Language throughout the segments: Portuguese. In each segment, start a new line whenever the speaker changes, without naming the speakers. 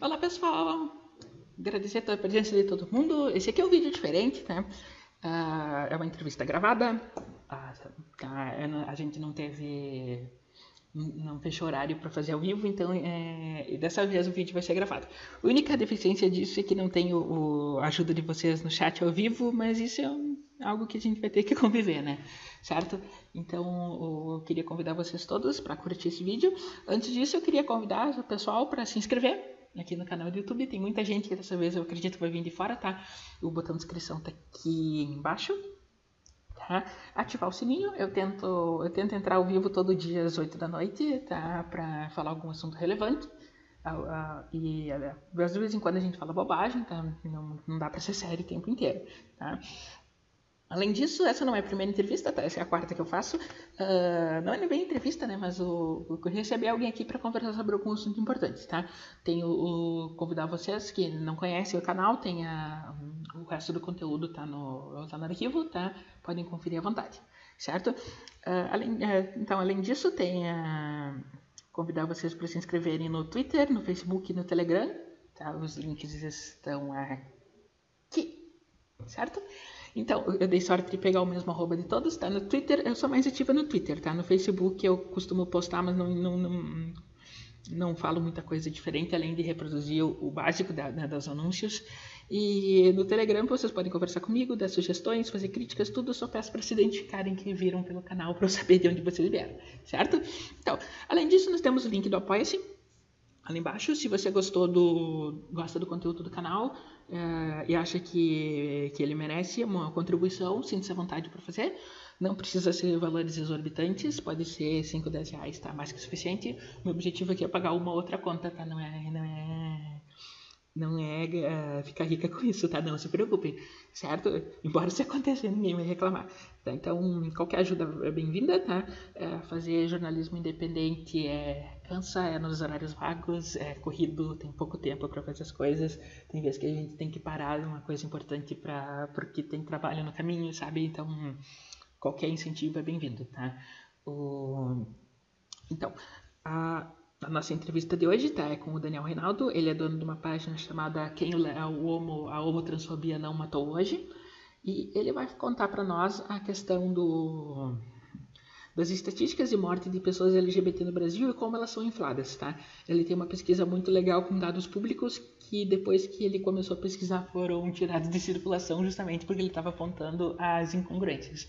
Olá pessoal, agradecer a presença de todo mundo. Esse aqui é um vídeo diferente, né? Uh, é uma entrevista gravada. Uh, tá, a gente não teve, não fechou horário para fazer ao vivo, então é, dessa vez o vídeo vai ser gravado. A única deficiência disso é que não tenho a ajuda de vocês no chat ao vivo, mas isso é um, algo que a gente vai ter que conviver, né? Certo? Então eu queria convidar vocês todos para curtir esse vídeo. Antes disso, eu queria convidar o pessoal para se inscrever aqui no canal do YouTube. Tem muita gente que dessa vez eu acredito que vai vir de fora, tá? O botão de inscrição tá aqui embaixo. Tá? Ativar o sininho, eu tento, eu tento entrar ao vivo todo dia às 8 da noite, tá? Para falar algum assunto relevante. Uh, uh, e uh, às vezes em quando a gente fala bobagem, tá? Não, não dá para ser sério o tempo inteiro, tá? Além disso, essa não é a primeira entrevista, tá? essa é a quarta que eu faço. Uh, não é nem bem entrevista, né? Mas eu recebi alguém aqui para conversar sobre algum assunto importante, tá? Tenho o, convidar vocês que não conhecem o canal, tem a, o resto do conteúdo tá no, tá no arquivo, tá? Podem conferir à vontade, certo? Uh, além, uh, então, além disso, tem a, convidar vocês para se inscreverem no Twitter, no Facebook e no Telegram, tá? Os links estão aqui, certo? Então, eu dei sorte de pegar o mesmo arroba de todos, tá? No Twitter, eu sou mais ativa no Twitter, tá? No Facebook eu costumo postar, mas não, não, não, não falo muita coisa diferente, além de reproduzir o, o básico da, dos anúncios. E no Telegram vocês podem conversar comigo, dar sugestões, fazer críticas, tudo. Só peço para se identificarem que viram pelo canal para eu saber de onde vocês vieram, certo? Então, além disso, nós temos o link do Apoia-se ali embaixo. Se você gostou do gosta do conteúdo do canal é, e acha que, que ele merece uma contribuição, sinta-se à vontade para fazer. Não precisa ser valores exorbitantes, pode ser 5, 10 reais, tá? Mais que suficiente. Meu objetivo aqui é pagar uma outra conta, tá? Não é, não é não é uh, ficar rica com isso, tá? Não se preocupe, certo? Embora isso aconteça, ninguém vai reclamar. Tá? Então, qualquer ajuda é bem-vinda, tá? É, fazer jornalismo independente é cansa, é nos horários vagos, é corrido, tem pouco tempo para fazer as coisas. Tem vezes que a gente tem que parar uma coisa importante para porque tem trabalho no caminho, sabe? Então, qualquer incentivo é bem-vindo, tá? O... Então, a a nossa entrevista de hoje tá, é com o Daniel Reinaldo. Ele é dono de uma página chamada Quem o homo, a homotransfobia não matou hoje. E ele vai contar para nós a questão do, das estatísticas de morte de pessoas LGBT no Brasil e como elas são infladas, tá? Ele tem uma pesquisa muito legal com dados públicos que depois que ele começou a pesquisar foram tirados de circulação justamente porque ele estava apontando as incongruências.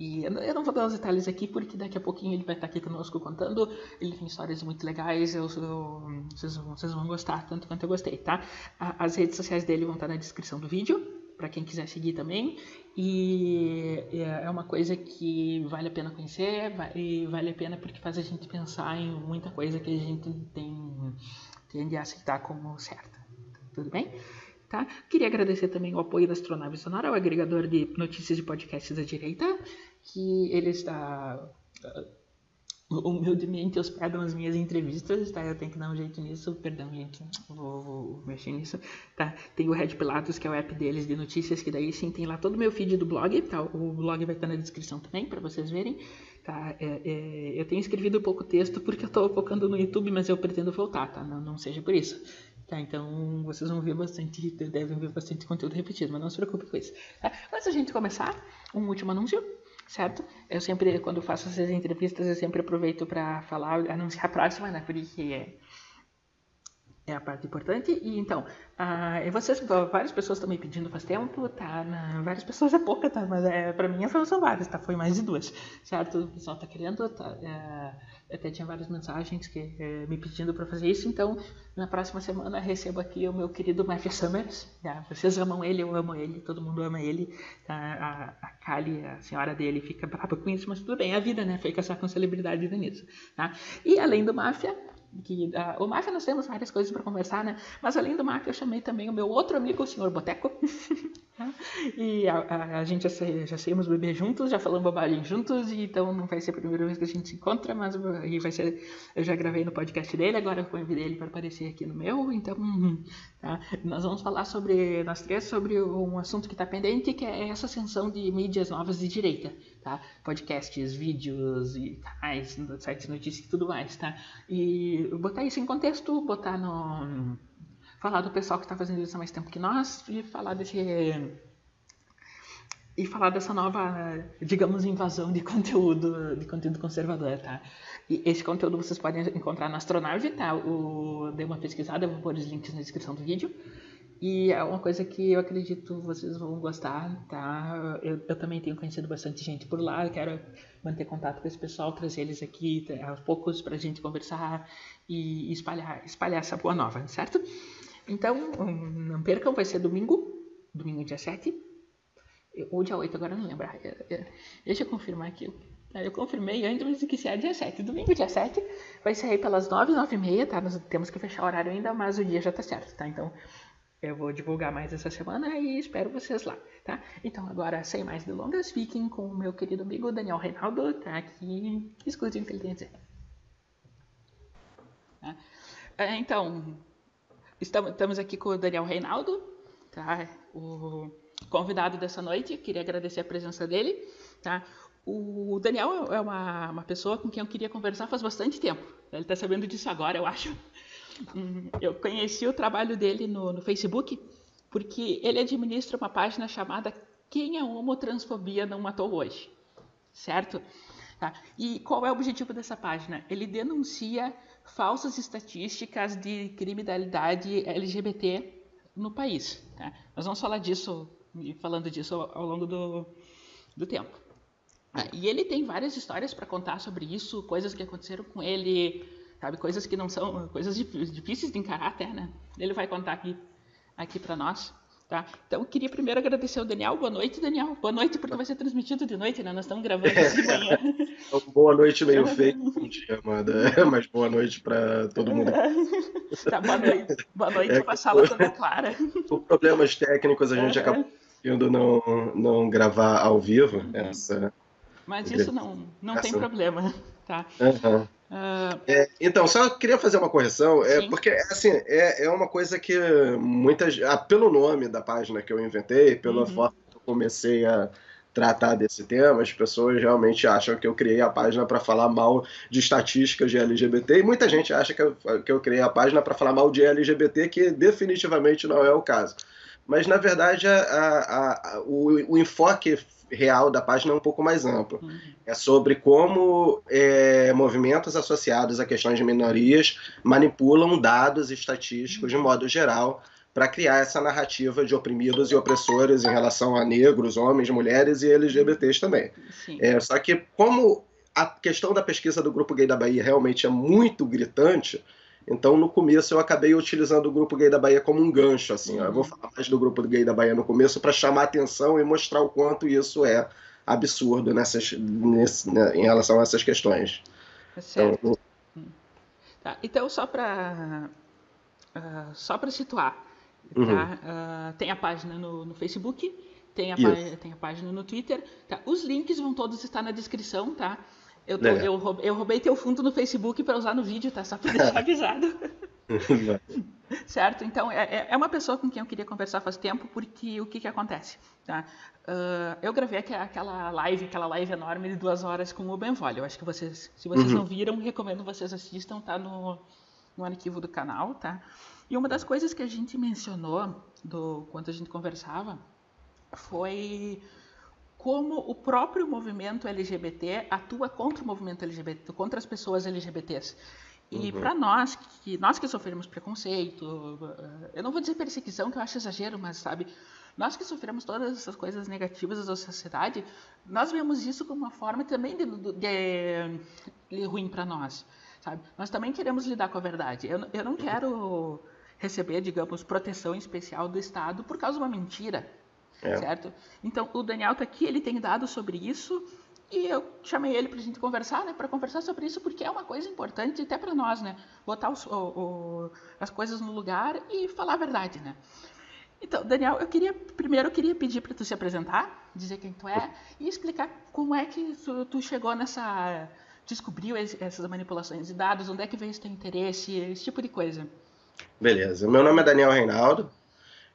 E eu não vou dar os detalhes aqui porque daqui a pouquinho ele vai estar aqui conosco contando. Ele tem histórias muito legais, eu, eu, vocês, vocês, vão gostar tanto quanto eu gostei, tá? As redes sociais dele vão estar na descrição do vídeo, para quem quiser seguir também. E é uma coisa que vale a pena conhecer e vale a pena porque faz a gente pensar em muita coisa que a gente tem, tende a aceitar como certa. Tudo bem? Tá? Queria agradecer também o apoio da Astronave Sonora, o agregador de notícias de podcasts da direita, que ele está uh, humildemente hospedam as minhas entrevistas, tá? Eu tenho que dar um jeito nisso, perdão, gente, vou, vou, mexer nisso, tá? Tem o Red Pilatos, que é o app deles de notícias, que daí sim tem lá todo o meu feed do blog, tá? O blog vai estar na descrição também, para vocês verem, tá? É, é, eu tenho escrevido pouco texto porque eu estou focando no YouTube, mas eu pretendo voltar, tá? Não, não seja por isso. Tá, então vocês vão ver bastante, devem ver bastante conteúdo repetido, mas não se preocupe com isso. Tá? Antes da gente começar, um último anúncio, certo? Eu sempre, quando faço essas entrevistas, eu sempre aproveito para falar, anunciar a próxima, né? Porque é a parte importante. E então, uh, vocês, várias pessoas estão me pedindo faz tempo, tá? Na, várias pessoas é pouca, tá? Mas é, pra mim são várias, tá? Foi mais de duas, certo? O pessoal tá querendo, tá? Uh, até tinha várias mensagens que uh, me pedindo para fazer isso. Então, na próxima semana recebo aqui o meu querido Matthew Summers. Tá? Vocês amam ele, eu amo ele, todo mundo ama ele. Tá? A, a Kali, a senhora dele, fica brava com isso, mas tudo bem, é a vida, né? Foi caçar com celebridade nisso. Tá? E além do Máfia, que uh, o Máfia nós temos várias coisas para conversar, né? Mas além do Máfia, eu chamei também o meu outro amigo, o Sr. Boteco. e a, a, a, gente já, já saímos beber juntos, já falamos bobagem juntos, e então não vai ser a primeira vez que a gente se encontra, mas e vai ser. Eu já gravei no podcast dele, agora eu convidei ele para aparecer aqui no meu, então tá? nós vamos falar sobre, nós três, sobre um assunto que está pendente, que é essa ascensão de mídias novas de direita, tá? Podcasts, vídeos e tais, sites notícias e tudo mais, tá? E botar isso em contexto, botar no falar do pessoal que está fazendo isso há mais tempo que nós e falar desse e falar dessa nova, digamos, invasão de conteúdo, de conteúdo conservador, tá? E esse conteúdo vocês podem encontrar na Astronave, tá? O, dei uma pesquisada, vou pôr os links na descrição do vídeo. E é uma coisa que eu acredito vocês vão gostar, tá? Eu, eu também tenho conhecido bastante gente por lá, quero manter contato com esse pessoal, trazer eles aqui aos poucos pra gente conversar e espalhar, espalhar essa boa nova, certo? Então, não percam, vai ser domingo, domingo dia 7, ou dia 8, agora não lembro. Deixa eu confirmar aqui. Eu confirmei antes, mas que se é dia 7. Domingo, dia 7, vai sair pelas 9, 9 e meia, tá? Nós temos que fechar o horário ainda, mas o dia já tá certo, tá? Então, eu vou divulgar mais essa semana e espero vocês lá, tá? Então agora, sem mais delongas, fiquem com o meu querido amigo Daniel Reinaldo, tá aqui, escutem o que ele tem a dizer. Tá? É, então, estamos aqui com o Daniel Reinaldo, tá? O convidado dessa noite, queria agradecer a presença dele, tá? O Daniel é uma, uma pessoa com quem eu queria conversar faz bastante tempo. Ele está sabendo disso agora, eu acho. Hum, eu conheci o trabalho dele no, no Facebook porque ele administra uma página chamada Quem a Homotransfobia Não Matou Hoje, certo? Tá? E qual é o objetivo dessa página? Ele denuncia falsas estatísticas de criminalidade LGBT no país. Tá? Nós vamos falar disso falando disso ao, longo do, do tempo. Ah, e ele tem várias histórias para contar sobre isso, coisas que aconteceram com ele, sabe? Coisas que não são, coisas difíceis de encarar até, né? Ele vai contar aqui, aqui para nós. Tá? Então, queria primeiro agradecer ao Daniel. Boa noite, Daniel. Boa noite, porque vai ser transmitido de noite, né? Nós estamos gravando de manhã.
boa noite meio feio, bom dia, Amanda. Mas boa noite para todo mundo.
tá, boa noite. Boa noite é, para a sala toda clara.
Por problemas técnicos, a gente uhum. acabou indo não, não gravar ao vivo uhum. essa.
Mas isso não, não tem problema, tá?
Uhum. Uh... É, então, só queria fazer uma correção, é, porque assim, é, é uma coisa que muitas. Ah, pelo nome da página que eu inventei, pela uhum. forma que eu comecei a tratar desse tema, as pessoas realmente acham que eu criei a página para falar mal de estatísticas de LGBT, e muita gente acha que eu, que eu criei a página para falar mal de LGBT, que definitivamente não é o caso. Mas, na verdade, a, a, a, o, o enfoque real da página é um pouco mais amplo. É sobre como é, movimentos associados a questões de minorias manipulam dados estatísticos de modo geral para criar essa narrativa de oprimidos e opressores em relação a negros, homens, mulheres e LGBTs também. É, só que como a questão da pesquisa do Grupo Gay da Bahia realmente é muito gritante, então, no começo, eu acabei utilizando o grupo gay da Bahia como um gancho. Assim, uhum. Eu vou falar mais do grupo gay da Bahia no começo para chamar atenção e mostrar o quanto isso é absurdo nessas, nesse, né, em relação a essas questões.
É certo. Então, tá, então só para uh, só para situar, tá? uhum. uh, tem a página no, no Facebook, tem a, tem a, página no Twitter. Tá? Os links vão todos estar na descrição, tá? Eu, tô, eu, roubei, eu, roubei teu fundo no Facebook para usar no vídeo, tá? Só para deixar avisado. certo? Então, é, é, é uma pessoa com quem eu queria conversar faz tempo, porque o que, que acontece? Tá? Uh, eu gravei aquela live, aquela live enorme de duas horas com o Benvolio. Eu acho que vocês, se vocês uhum. não viram, recomendo vocês assistam, tá no, no arquivo do canal, tá? E uma das coisas que a gente mencionou do quando a gente conversava foi como o próprio movimento LGBT atua contra o movimento LGBT, contra as pessoas LGBTs. E uhum. para nós que nós que sofremos preconceito, eh, eu não vou dizer perseguição, que eu acho exagero, mas sabe, nós que sofremos todas essas coisas negativas da sociedade, nós vemos isso como uma forma também de, de, de ruim para nós, sabe? Nós também queremos lidar com a verdade. Eu, eu não quero receber, digamos, proteção especial do Estado por causa de uma mentira. É. Certo? Então, o Daniel está aqui, ele tem dados sobre isso, e eu chamei ele para a gente conversar, né? Para conversar sobre isso, porque é uma coisa importante até para nós, né? Botar os, o, o, as coisas no lugar e falar a verdade, né? Então, Daniel, eu queria primeiro eu queria pedir para tu se apresentar, dizer quem tu é e explicar como é que tu, tu chegou nessa descobriu essas manipulações de dados, onde é que veio esse teu interesse, esse tipo de coisa.
Beleza. Meu nome é Daniel Reinaldo.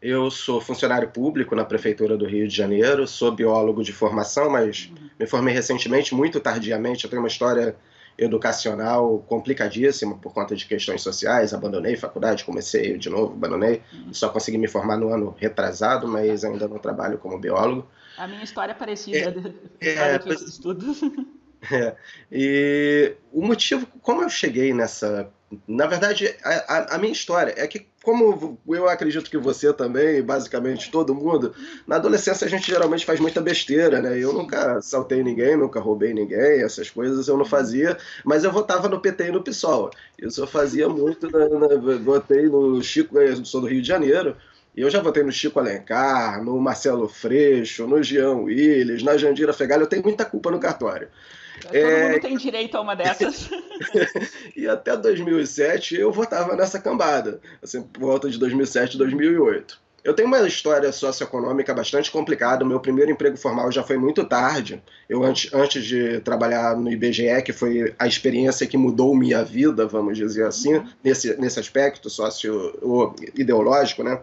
Eu sou funcionário público na Prefeitura do Rio de Janeiro, sou biólogo de formação, mas me formei recentemente, muito tardiamente. Eu tenho uma história educacional complicadíssima por conta de questões sociais. Abandonei faculdade, comecei de novo, abandonei. Uhum. Só consegui me formar no ano retrasado, mas ainda não trabalho como biólogo.
A minha história é parecida é, é, é, estudos.
É, e o motivo, como eu cheguei nessa. Na verdade, a, a, minha história é que, como eu acredito que você também, basicamente todo mundo, na adolescência a gente geralmente faz muita besteira, né? Eu nunca saltei ninguém, nunca roubei ninguém, essas coisas eu não fazia, mas eu votava no PT e no PSOL. Isso eu fazia muito, na, na, votei no Chico, eu sou do Rio de Janeiro, e eu já votei no Chico Alencar, no Marcelo Freixo, no Jean Willis, na Jandira Fegali, eu tenho muita culpa no cartório.
Todo é... mundo tem direito a uma dessas.
e até 2007 eu votava nessa cambada, assim, por volta de 2007, 2008. Eu tenho uma história socioeconômica bastante complicada. O meu primeiro emprego formal já foi muito tarde. Eu, antes, antes de trabalhar no IBGE, que foi a experiência que mudou minha vida, vamos dizer assim, uhum. nesse, nesse aspecto socio-ideológico, né?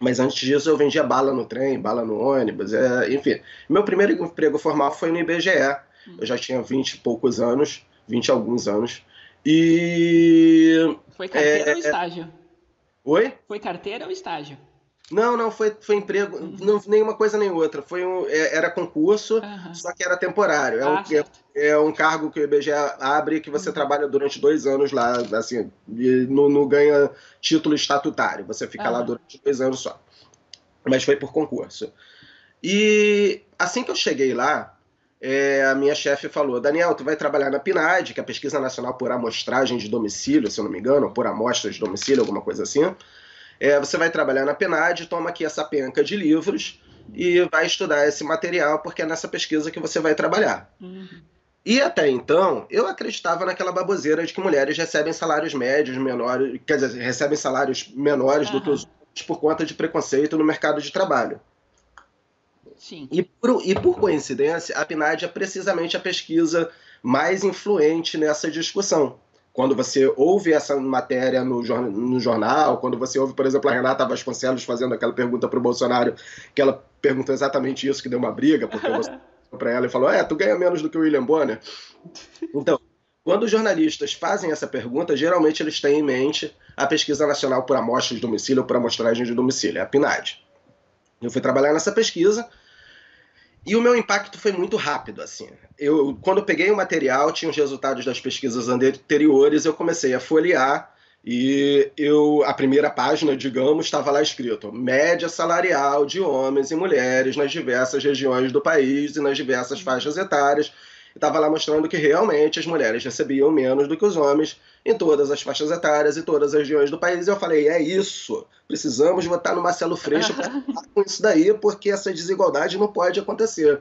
Mas antes disso eu vendia bala no trem, bala no ônibus, é, enfim. Meu primeiro emprego formal foi no IBGE. Eu já tinha 20 e poucos anos, 20 e alguns anos. E.
Foi carteira é, ou estágio?
Oi?
Foi carteira ou estágio?
Não, não, foi, foi emprego, uhum. não, nenhuma coisa nem outra. Foi um, é, era concurso, uhum. só que era temporário. É, ah, um, é, é, um cargo que o IBGE abre que você uhum. trabalha durante dois anos lá, assim, e não, não ganha título estatutário. Você fica lá durante dois anos só. Mas foi por concurso. E assim que eu cheguei lá, é, a minha chefe falou: Daniel, tu vai trabalhar na PNAD, que é a Pesquisa Nacional por Amostragem de Domicílio, se eu não me engano, por amostra de domicílio, alguma coisa assim. É, você vai trabalhar na PNAD, toma aqui essa penca de livros e vai estudar esse material, porque é nessa pesquisa que você vai trabalhar. Uhum. E até então, eu acreditava naquela baboseira de que mulheres recebem salários médios menores, quer dizer, recebem salários menores uhum. do que os homens por conta de preconceito no mercado de trabalho.
Sim.
E por, e por coincidência, a PNAD é precisamente a pesquisa mais influente nessa discussão quando você ouve essa matéria no, no, jornal, quando você ouve, por exemplo, a Renata Vasconcelos fazendo aquela pergunta para o Bolsonaro, que ela perguntou exatamente isso, que deu uma briga, porque você para ela e falou: É, tu ganha menos do que o William Bonner. Então, quando os jornalistas fazem essa pergunta, geralmente eles têm em mente a Pesquisa Nacional por Amostra de Domicílio ou por Amostragem de Domicílio, é a PNAD. Eu fui trabalhar nessa pesquisa e o meu impacto foi muito rápido, assim. Eu, quando eu peguei o material, tinha os resultados das pesquisas anteriores, eu comecei a folhear e eu, a primeira página, digamos, estava lá escrito: média salarial de homens e mulheres nas diversas regiões do país e nas diversas faixas etárias estava lá mostrando que realmente as mulheres recebiam menos do que os homens em todas as faixas etárias e todas as regiões do país. E eu falei, é isso, precisamos votar no Marcelo Freixo para com isso daí, porque essa desigualdade não pode acontecer.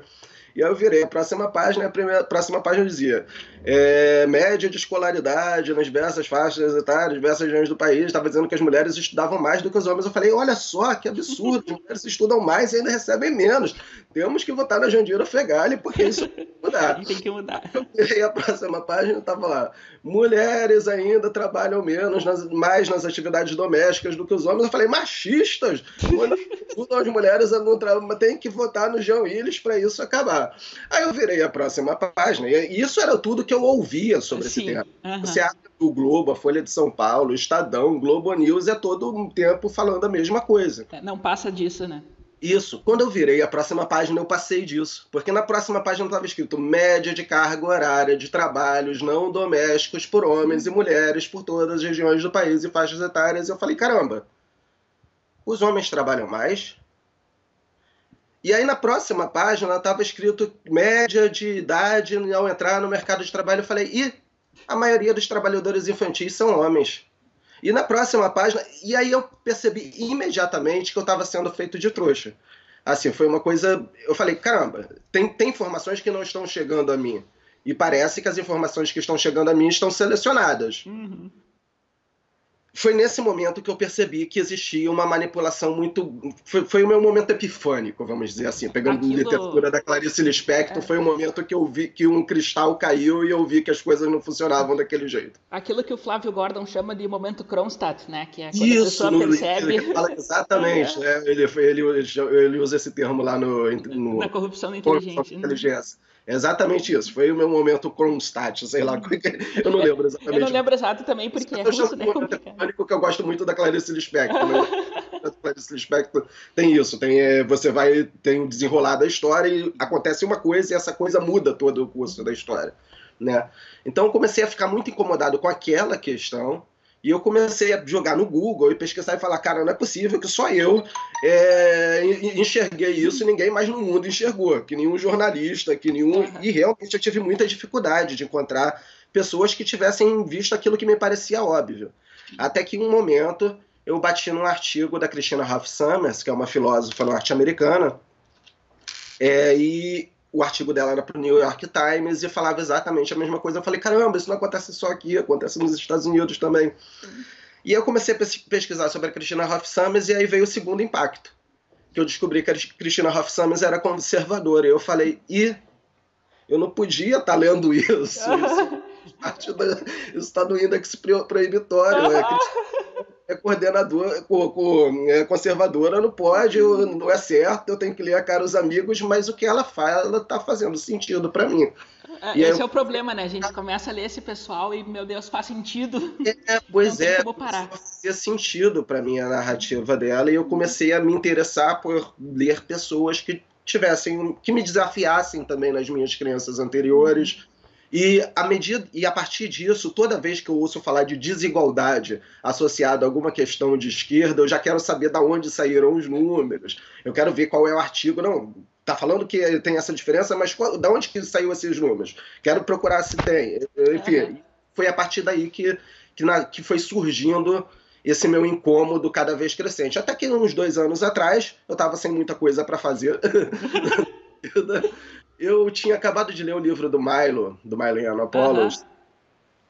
E aí eu virei a próxima página, a primeira, próxima página dizia é, média de escolaridade nas diversas faixas etárias, diversas regiões do país, estava dizendo que as mulheres estudavam mais do que os homens. Eu falei, olha só, que absurdo, as mulheres estudam mais e ainda recebem menos. Temos que votar na Jandira Fegali, porque isso tem que
mudar. tem que mudar.
E a próxima página estava lá, mulheres ainda trabalham menos, nas, mais nas atividades domésticas do que os homens. Eu falei, machistas, as mulheres não tem que votar no João Willis para isso acabar. Aí eu virei a próxima página, e isso era tudo que eu ouvia sobre Sim. esse tema. Uhum. Você abre o Globo, a Folha de São Paulo, o Estadão, o Globo News, é todo um tempo falando a mesma coisa.
É, não passa disso, né?
Isso. Quando eu virei a próxima página, eu passei disso. Porque na próxima página estava escrito média de carga horária de trabalhos não domésticos por homens e mulheres por todas as regiões do país e faixas etárias. E eu falei, caramba, os homens trabalham mais, e aí na próxima página estava escrito média de idade ao entrar no mercado de trabalho. Eu falei, e a maioria dos trabalhadores infantis são homens. E na próxima página, e aí eu percebi imediatamente que eu estava sendo feito de trouxa. Assim, foi uma coisa. Eu falei, caramba, tem, tem informações que não estão chegando a mim. E parece que as informações que estão chegando a mim estão selecionadas. Uhum foi nesse momento que eu percebi que existia uma manipulação muito. Foi, foi o meu momento epifânico, vamos dizer assim. Pegando Aquilo... literatura da Clarice Lispector, é. foi o momento que eu vi que um cristal caiu e eu vi que as coisas não funcionavam daquele jeito.
Aquilo que o Flávio Gordon chama de momento Kronstadt, né? Que é quando Isso, a pessoa percebe.
Ele fala exatamente, é. né? Ele, ele, ele, usa esse termo lá no, no
na corrupção da inteligência.
inteligência. É exatamente isso. Foi o meu momento Kronstadt, sei lá. Eu não lembro exatamente. Eu
não lembro exato também, porque é russo, né?
que eu gosto muito da Clarice Lispector. Né? Clarice Lispector tem isso. Tem, é, você vai, tem o desenrolar da história e acontece uma coisa e essa coisa muda todo o curso da história. Né? Então eu comecei a ficar muito incomodado com aquela questão e eu comecei a jogar no Google e pesquisar e falar, cara, não é possível que só eu é, enxerguei isso e ninguém mais no mundo enxergou, que nenhum jornalista, que nenhum. E realmente eu tive muita dificuldade de encontrar pessoas que tivessem visto aquilo que me parecia óbvio. Até que em um momento eu bati num artigo da Christina Ralph Summers, que é uma filósofa norte-americana, é, e o artigo dela era para o New York Times e falava exatamente a mesma coisa. Eu falei, caramba, isso não acontece só aqui, acontece nos Estados Unidos também. E eu comecei a pesquisar sobre a Christina Hoff Summers e aí veio o segundo impacto. Que eu descobri que a Christina Hoff Summers era conservadora. E eu falei, e eu não podia estar tá lendo isso. Isso está no índex proibitório. Né? É coordenadora, é conservadora, não pode, não é certo, eu tenho que ler a cara os amigos, mas o que ela faz, ela tá fazendo sentido para mim.
É, esse é o problema, né? A gente começa a ler esse pessoal e, meu Deus, faz sentido.
É, pois é, fazia sentido para mim a narrativa dela e eu comecei a me interessar por ler pessoas que tivessem, que me desafiassem também nas minhas crenças anteriores. Uhum e a medida e a partir disso, toda vez que eu ouço falar de desigualdade associada a alguma questão de esquerda, eu já quero saber de onde saíram os números. Eu quero ver qual é o artigo. Não, tá falando que tem essa diferença, mas qual, da onde que saiu esses números? Quero procurar se tem. Enfim, uhum. foi a partir daí que, que, na, que foi surgindo esse meu incômodo cada vez crescente. Até que uns dois anos atrás, eu estava sem muita coisa para fazer. Eu tinha acabado de ler o livro do Milo, do Milo Yiannopoulos,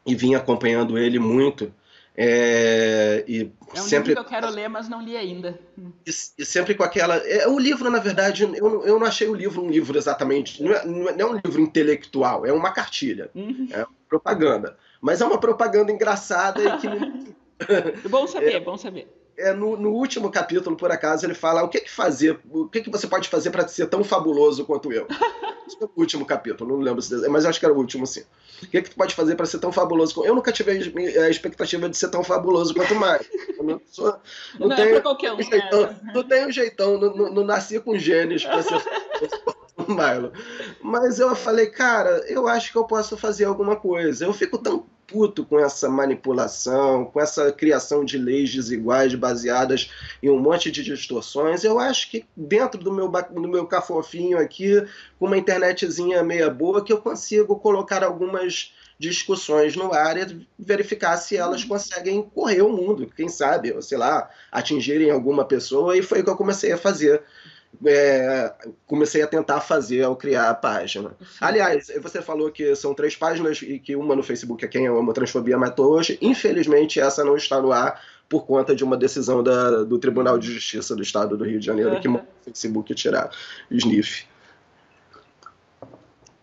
e vim acompanhando ele muito. É, e
é um
sempre...
livro que eu quero ler, mas não li ainda.
E, e sempre com aquela. É, o livro, na verdade, eu, eu não achei o livro um livro exatamente. Não é, não é um livro intelectual, é uma cartilha. Uhum. É propaganda. Mas é uma propaganda engraçada e
que. bom saber, é, bom saber
é, no, no, último capítulo, por acaso, ele fala o que, que fazer, o que, que você pode fazer para ser tão fabuloso quanto eu. Que é o último capítulo, não lembro se mas acho que era o último, sim. O que, que tu pode fazer para ser tão fabuloso quanto eu? nunca tive a expectativa de ser tão fabuloso quanto mais. Não, sou, não, não é tenho, é qualquer um, jeitão, né? não tenho jeitão, não, não, não nasci com genes para ser Milo. Mas eu falei, cara, eu acho que eu posso fazer alguma coisa. Eu fico tão puto com essa manipulação, com essa criação de leis desiguais baseadas em um monte de distorções. Eu acho que dentro do meu, do meu cafofinho aqui, com uma internetzinha meia boa, que eu consigo colocar algumas discussões no ar e verificar se elas uhum. conseguem correr o mundo, quem sabe, ou sei lá, atingirem alguma pessoa, e foi o que eu comecei a fazer é, comecei a tentar fazer ao criar a página. Aliás, você falou que são três páginas e que uma no Facebook é quem eu amo transfobia matou hoje. Infelizmente, essa não está no ar por conta de uma decisão da, do Tribunal de Justiça do Estado do Rio de Janeiro uhum. que mandou o Facebook tirar o sniff.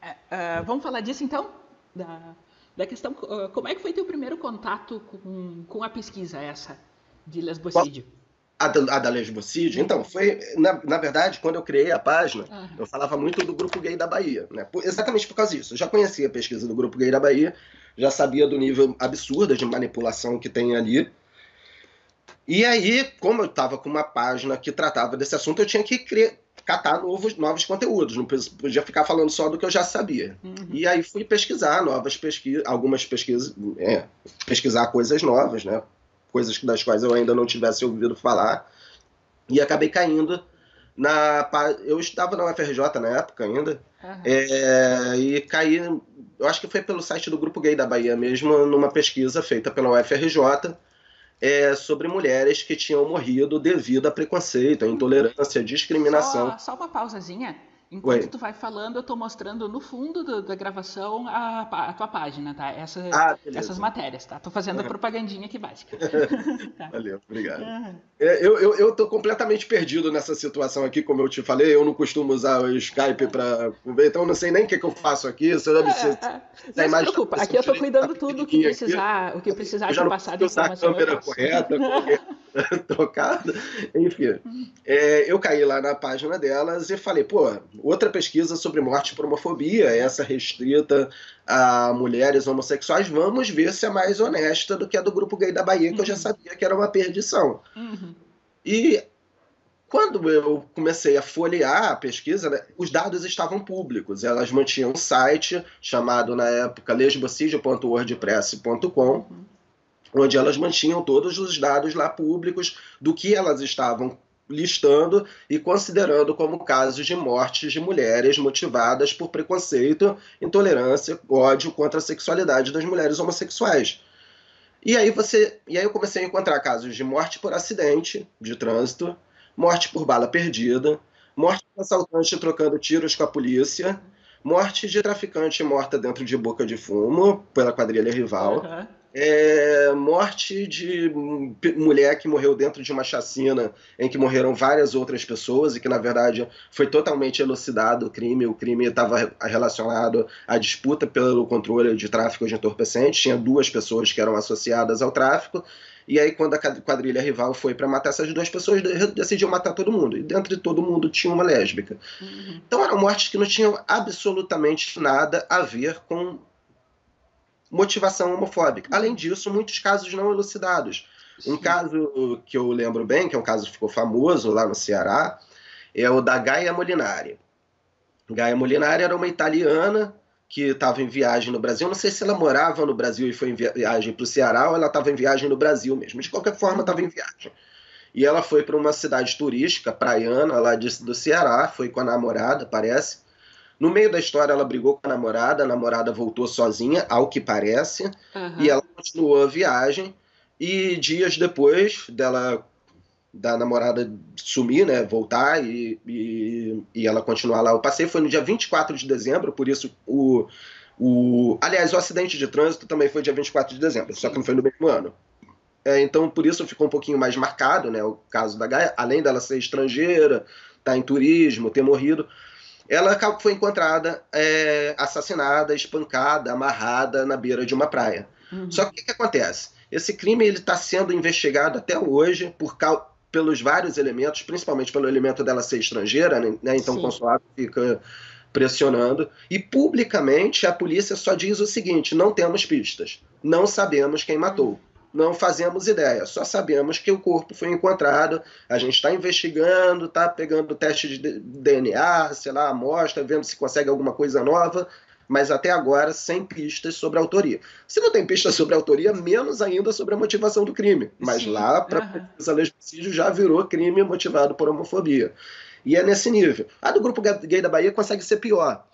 Uh, vamos falar disso então? Da, da questão. Uh, como é que foi teu primeiro contato com, com a pesquisa essa de lesbocídio? Qual?
A, a da lesbocídio? Então, foi, na, na verdade, quando eu criei a página, uhum. eu falava muito do Grupo Gay da Bahia, né? Por, exatamente por causa disso. Eu já conhecia a pesquisa do Grupo Gay da Bahia, já sabia do nível absurdo de manipulação que tem ali. E aí, como eu estava com uma página que tratava desse assunto, eu tinha que criar, catar novos, novos conteúdos, não podia ficar falando só do que eu já sabia. Uhum. E aí fui pesquisar novas pesquisas, algumas pesquisas, é, pesquisar coisas novas, né? Coisas das quais eu ainda não tivesse ouvido falar. E acabei caindo na. Eu estava na UFRJ na época ainda. Uhum. É, e caí. Eu acho que foi pelo site do Grupo Gay da Bahia mesmo, numa pesquisa feita pela UFRJ. É, sobre mulheres que tinham morrido devido a preconceito, a intolerância, a discriminação.
Só, só uma pausazinha. Enquanto Oi. tu vai falando, eu estou mostrando no fundo do, da gravação a, a, tua página, tá? Essa, ah, essas matérias, tá? Tô fazendo a propagandinha aqui básica.
tá. Valeu, obrigado. É, eu, eu, eu tô completamente perdido nessa situação aqui, como eu te falei, eu não costumo usar o Skype para então eu não sei nem o que, que eu faço aqui. Você deve ser.
Não se preocupa, aqui eu tô cuidando tudo o que precisar, o que precisar de passar de informação.
a câmera correta. trocado. Enfim, é, eu caí lá na página delas e falei, pô, outra pesquisa sobre morte por homofobia, essa restrita a mulheres homossexuais, vamos ver se é mais honesta do que a do grupo gay da Bahia, que uhum. eu já uhum. sabia que era uma perdição. Uhum. E quando eu comecei a folhear a pesquisa, né, os dados estavam públicos. Elas mantinham um site chamado, na época, lesbocídio.wordpress.com, uhum. Onde elas mantinham todos os dados lá públicos do que elas estavam listando e considerando como casos de mortes de mulheres motivadas por preconceito, intolerância, ódio contra a sexualidade das mulheres homossexuais. E aí você, e aí eu comecei a encontrar casos de morte por acidente de trânsito, morte por bala perdida, morte de assaltante trocando tiros com a polícia, morte de traficante morta dentro de boca de fumo pela quadrilha rival, uhum. É, morte de mulher que morreu dentro de uma chacina em que morreram várias outras pessoas e que na verdade foi totalmente elucidado o crime. O crime estava relacionado à disputa pelo controle de tráfico de entorpecentes. Tinha duas pessoas que eram associadas ao tráfico e aí, quando a quadrilha rival foi para matar essas duas pessoas, decidiu matar todo mundo. E dentro de todo mundo tinha uma lésbica. Uhum. Então eram mortes que não tinham absolutamente nada a ver com motivação homofóbica. Uhum. Além disso, muitos casos não elucidados. Sim. Um caso que eu lembro bem, que é um caso que ficou famoso lá no Ceará, é o da Gaia Molinari. Gaia Molinari era uma italiana que estava em viagem no Brasil. Não sei se ela morava no Brasil e foi em viagem para o Ceará ou ela estava em viagem no Brasil mesmo. De qualquer forma, estava em viagem. E ela foi para uma cidade turística, praiana, lá de, do Ceará, foi com a namorada, parece. No meio da história, ela brigou com a namorada, a namorada voltou sozinha, ao que parece, uhum. e ela continuou a viagem. E dias depois dela da namorada sumir, né, voltar e, e, e, ela continuar lá. O passeio foi no dia 24 de dezembro, por isso o, o... Aliás, o acidente de trânsito também foi dia 24 de dezembro, Sim. só que não foi no mesmo ano. É, então, por isso ficou um pouquinho mais marcado, né, o caso da Gaia, além dela ser estrangeira, estar tá em turismo, ter morrido, ela foi encontrada é, assassinada, espancada, amarrada na beira de uma praia. Uhum. Só que o que, que acontece? Esse crime ele está sendo investigado até hoje por causa pelos vários elementos, principalmente pelo elemento dela ser estrangeira, né? né então Sim. o consulado fica pressionando. E publicamente a polícia só diz o seguinte: não temos pistas, não sabemos quem matou. Não fazemos ideia, só sabemos que o corpo foi encontrado. A gente está investigando, está pegando teste de DNA, sei lá, amostra, vendo se consegue alguma coisa nova, mas até agora sem pistas sobre a autoria. Se não tem pistas sobre a autoria, menos ainda sobre a motivação do crime. Mas Sim. lá, para uhum. a lesbicídio já virou crime motivado por homofobia. E é nesse nível. A do grupo gay da Bahia consegue ser pior.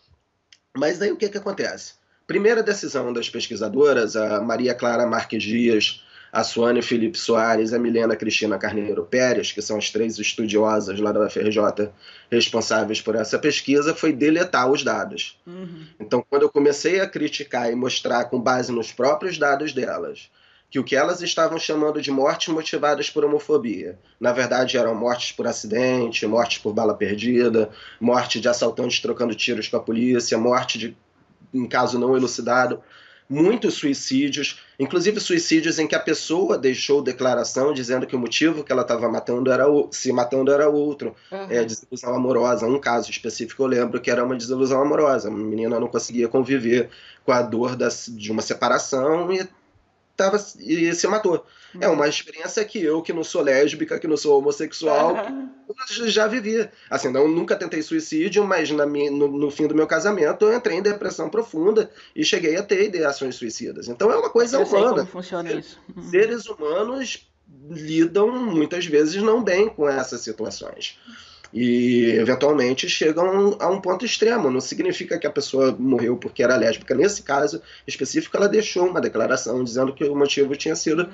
Mas daí o que, que acontece? Primeira decisão das pesquisadoras, a Maria Clara Marques Dias, a Suane Felipe Soares, a Milena Cristina Carneiro Pérez, que são as três estudiosas lá da UFRJ responsáveis por essa pesquisa, foi deletar os dados. Uhum. Então, quando eu comecei a criticar e mostrar com base nos próprios dados delas, que o que elas estavam chamando de mortes motivadas por homofobia, na verdade eram mortes por acidente, mortes por bala perdida, morte de assaltantes trocando tiros com a polícia, morte de em caso não elucidado, muitos suicídios, inclusive suicídios em que a pessoa deixou declaração dizendo que o motivo que ela estava matando era se matando era outro, uhum. é, desilusão amorosa. Um caso específico eu lembro que era uma desilusão amorosa. A menina não conseguia conviver com a dor das, de uma separação e tava, e se matou. É uma experiência que eu, que não sou lésbica, que não sou homossexual, já vivi. Assim, não, nunca tentei suicídio, mas na minha, no, no, fim do meu casamento eu entrei em depressão profunda e cheguei a ter ideações suicidas. Então é uma coisa eu humana. Sei como
funciona isso.
Uhum. Seres humanos lidam muitas vezes não bem com essas situações e eventualmente chegam a um ponto extremo. Não significa que a pessoa morreu porque era lésbica. Nesse caso específico, ela deixou uma declaração dizendo que o motivo tinha sido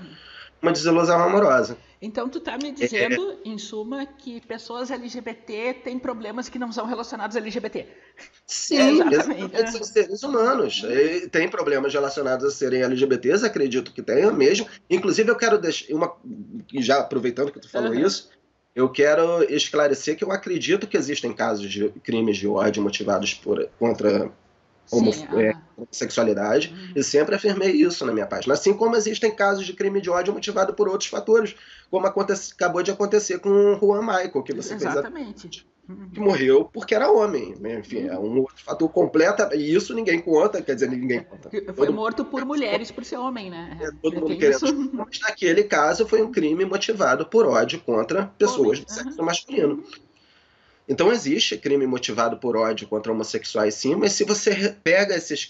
uma desilusão amorosa.
Então, tu está me dizendo, é, em suma, que pessoas LGBT têm problemas que não são relacionados a LGBT.
Sim, é, exatamente. são seres humanos. Tem problemas relacionados a serem LGBTs, acredito que tenham mesmo. Inclusive, eu quero deixar uma. Já aproveitando que tu falou uhum. isso, eu quero esclarecer que eu acredito que existem casos de crimes de ódio motivados por, contra como é, sexualidade, uhum. e sempre afirmei isso na minha página. Assim como existem casos de crime de ódio motivado por outros fatores, como acontece, acabou de acontecer com o Juan Michael, que você
Exatamente.
fez. Uhum. Que morreu porque era homem. Enfim, é um outro fator completo. E isso ninguém conta, quer dizer, ninguém conta.
Foi todo morto por mulheres por ser homem, né?
É, todo mundo querendo. Mas naquele caso foi um crime motivado por ódio contra pessoas de sexo uhum. masculino. Então existe crime motivado por ódio contra homossexuais sim, mas se você pega esses,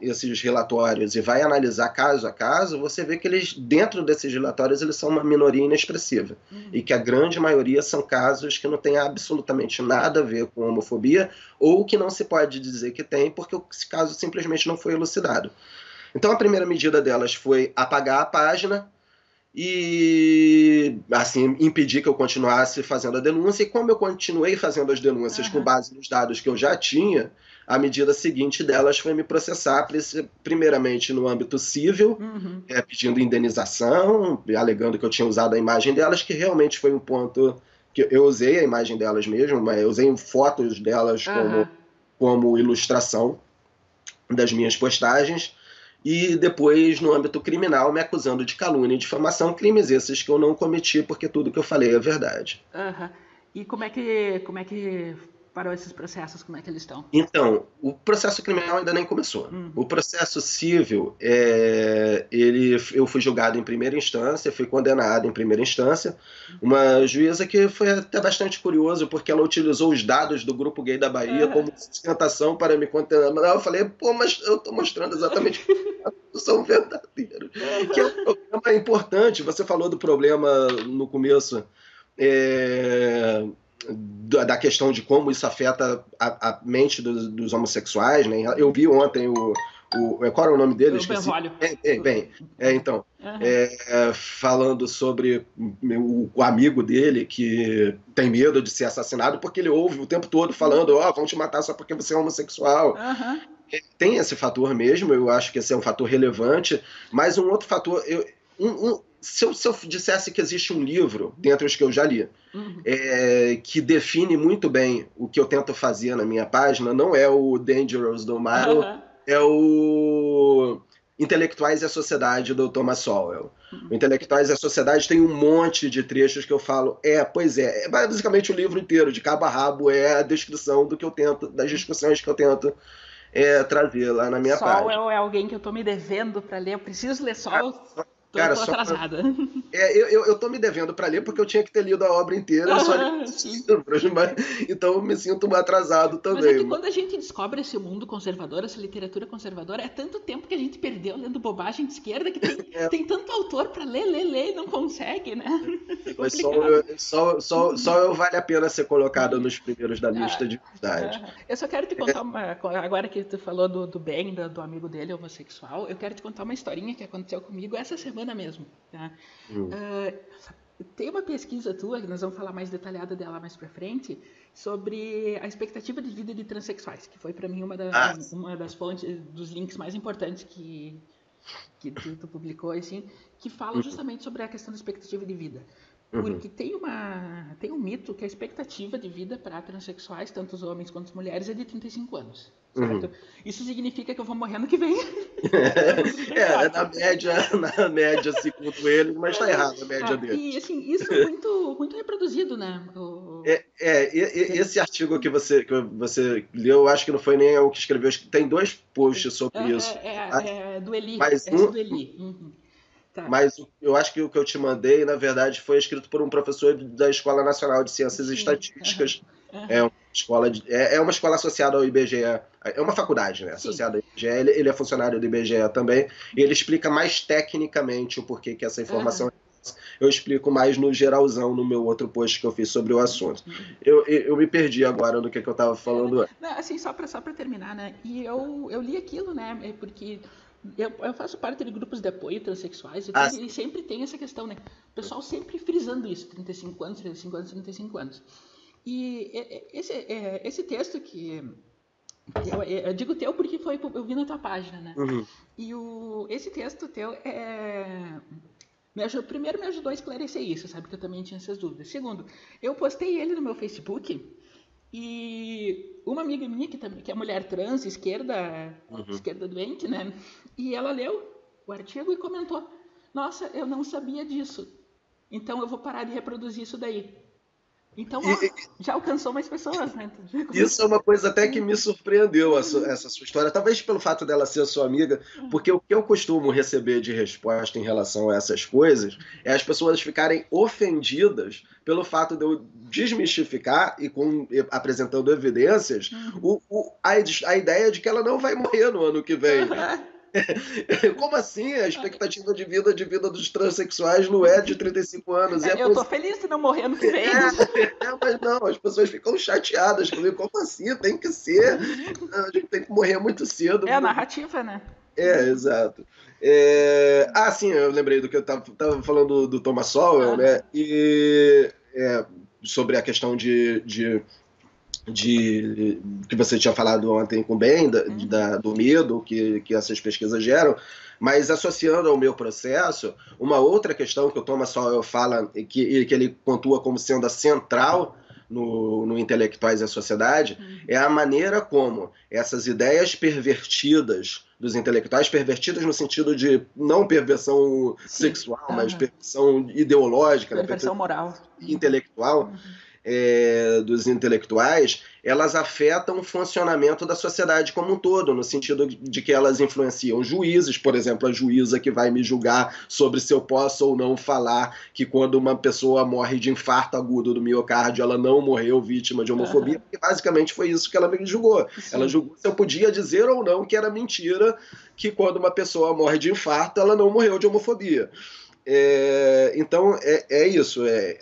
esses relatórios e vai analisar caso a caso, você vê que eles, dentro desses relatórios, eles são uma minoria inexpressiva. Uhum. E que a grande maioria são casos que não têm absolutamente nada a ver com homofobia, ou que não se pode dizer que tem, porque esse caso simplesmente não foi elucidado. Então a primeira medida delas foi apagar a página, e assim impedir que eu continuasse fazendo a denúncia. E como eu continuei fazendo as denúncias uhum. com base nos dados que eu já tinha, a medida seguinte delas foi me processar, primeiramente no âmbito civil, uhum. é, pedindo indenização, alegando que eu tinha usado a imagem delas, que realmente foi um ponto que eu usei a imagem delas mesmo, mas eu usei fotos delas uhum. como, como ilustração das minhas postagens e depois, no âmbito criminal, me acusando de calúnia e difamação, crimes esses que eu não cometi, porque tudo que eu falei é verdade.
Uhum. E como é que, como é que parou esses processos? Como é que eles estão?
Então, o processo criminal ainda nem começou. Uhum. O processo civil, é, ele, eu fui julgado em primeira instância, fui condenado em primeira instância. Uma juíza que foi até bastante curioso, porque ela utilizou os dados do Grupo Gay da Bahia uhum. como sustentação para me condenar. Eu falei, pô, mas eu estou mostrando exatamente são verdadeiros. Que é um problema importante. Você falou do problema no começo. É, da questão de como isso afeta a, a mente dos, dos, homossexuais, né? Eu vi ontem o, o é, qual era o nome dele?
O
bem, bem, bem é, então, uhum. é, falando sobre o, o, amigo dele que tem medo de ser assassinado porque ele ouve o tempo todo falando, ó, oh, vão te matar só porque você é homossexual.
Uhum.
Tem esse fator mesmo, eu acho que esse é um fator relevante, mas um outro fator, eu, um, um, se, eu, se eu dissesse que existe um livro, dentre os que eu já li, uhum. é, que define muito bem o que eu tento fazer na minha página, não é o Dangerous do Mario, uhum. é o Intelectuais e a Sociedade do Thomas Sowell. Uhum. O Intelectuais e a Sociedade tem um monte de trechos que eu falo, é, pois é, é basicamente o livro inteiro, de cabo a rabo, é a descrição do que eu tento, das discussões que eu tento é, trazer lá na minha página.
Sol é alguém que eu estou me devendo para ler, eu preciso ler Sol. Ah, Tô,
Cara,
tô atrasada.
É, eu, eu, eu tô me devendo para ler porque eu tinha que ter lido a obra inteira só livros, mas, então eu me sinto atrasado também. Mas
é que quando a gente descobre esse mundo conservador, essa literatura conservadora, é tanto tempo que a gente perdeu lendo bobagem de esquerda que tem, é. tem tanto autor para ler, ler, ler e não consegue, né?
É mas só só, só, só eu vale a pena ser colocado nos primeiros da lista ah, de verdade.
Ah, eu só quero te contar uma. Agora que tu falou do, do Ben, do, do amigo dele homossexual, eu quero te contar uma historinha que aconteceu comigo essa semana mesmo. Tá? Hum. Uh, tem uma pesquisa tua, que nós vamos falar mais detalhada dela mais para frente, sobre a expectativa de vida de transexuais, que foi para mim uma, da, ah. uma das fontes, dos links mais importantes que, que tu, tu publicou, assim, que fala uhum. justamente sobre a questão da expectativa de vida. Uhum. Porque tem, uma, tem um mito que a expectativa de vida para transexuais, tanto os homens quanto as mulheres, é de 35 anos. Uhum. Isso significa que eu vou morrer ano que vem.
é, na média, na média, segundo ele, mas está errado a média ah, dele.
E assim, isso é muito, muito reproduzido, né?
O... É, é, esse artigo que você, que você leu, eu acho que não foi nem o que escreveu, tem dois posts sobre
é,
isso.
É, é, é do Eli.
Mas
é um... do Eli. Uhum.
Tá. Mas eu acho que o que eu te mandei, na verdade, foi escrito por um professor da Escola Nacional de Ciências Sim. e Estatísticas. Uhum. É uma escola de, é, é, uma escola associada ao IBGE. É uma faculdade, né? Associada ao IBGE. Ele, ele, é funcionário do IBGE também. E ele explica mais tecnicamente o porquê que essa informação uhum. Eu explico mais no geralzão no meu outro post que eu fiz sobre o assunto. Eu, eu, eu me perdi agora no que, que eu estava falando.
Não, assim, só para só terminar, né? E eu, eu li aquilo, né? É porque eu, eu, faço parte de grupos de apoio transexuais e, ah, e, sempre tem essa questão, né? O pessoal sempre frisando isso, 35 anos, 35 anos, 35 anos. E esse, é, esse texto que eu, eu, digo teu porque foi eu vi na tua página, né?
Uhum.
E o, esse texto teu é me ajudou, primeiro me ajudou a esclarecer isso, sabe que eu também tinha essas dúvidas. Segundo, eu postei ele no meu Facebook E uma amiga minha, que, também, que é mulher trans, esquerda, uhum. esquerda doente, né? E ela leu o artigo e comentou: Nossa, eu não sabia disso. Então eu vou parar de reproduzir isso daí. Então e, já alcançou mais pessoas, né?
Isso é uma coisa até que me surpreendeu, essa sua história. Talvez pelo fato dela ser sua amiga, porque o que eu costumo receber de resposta em relação a essas coisas é as pessoas ficarem ofendidas pelo fato de eu desmistificar e com, apresentando evidências uhum. o, o, a, a ideia de que ela não vai morrer no ano que vem. Como assim? A expectativa de vida de vida dos transexuais não é de 35 anos.
É, é eu tô feliz de não morrer ano que vem.
É, mas não, as pessoas ficam chateadas comigo. Como assim? Tem que ser. A gente tem que morrer muito cedo.
É a narrativa, né?
É, exato. É... Ah, sim, eu lembrei do que eu tava, tava falando do, do Thomas Sowell, ah. né? E é, sobre a questão de, de de que você tinha falado ontem com o Ben, da, uhum. da, do medo que, que essas pesquisas geram, mas associando ao meu processo, uma outra questão que o Thomas Sowell fala e que, que ele pontua como sendo a central no, no Intelectuais e a Sociedade uhum. é a maneira como essas ideias pervertidas dos intelectuais, pervertidas no sentido de não perversão Sim. sexual, uhum. mas perversão ideológica,
né? perversão né? moral,
intelectual. Uhum é, dos intelectuais, elas afetam o funcionamento da sociedade como um todo, no sentido de que elas influenciam juízes, por exemplo, a juíza que vai me julgar sobre se eu posso ou não falar que quando uma pessoa morre de infarto agudo do miocárdio, ela não morreu vítima de homofobia, uhum. porque basicamente foi isso que ela me julgou. Sim. Ela julgou se eu podia dizer ou não que era mentira que quando uma pessoa morre de infarto, ela não morreu de homofobia. É, então é, é isso, é,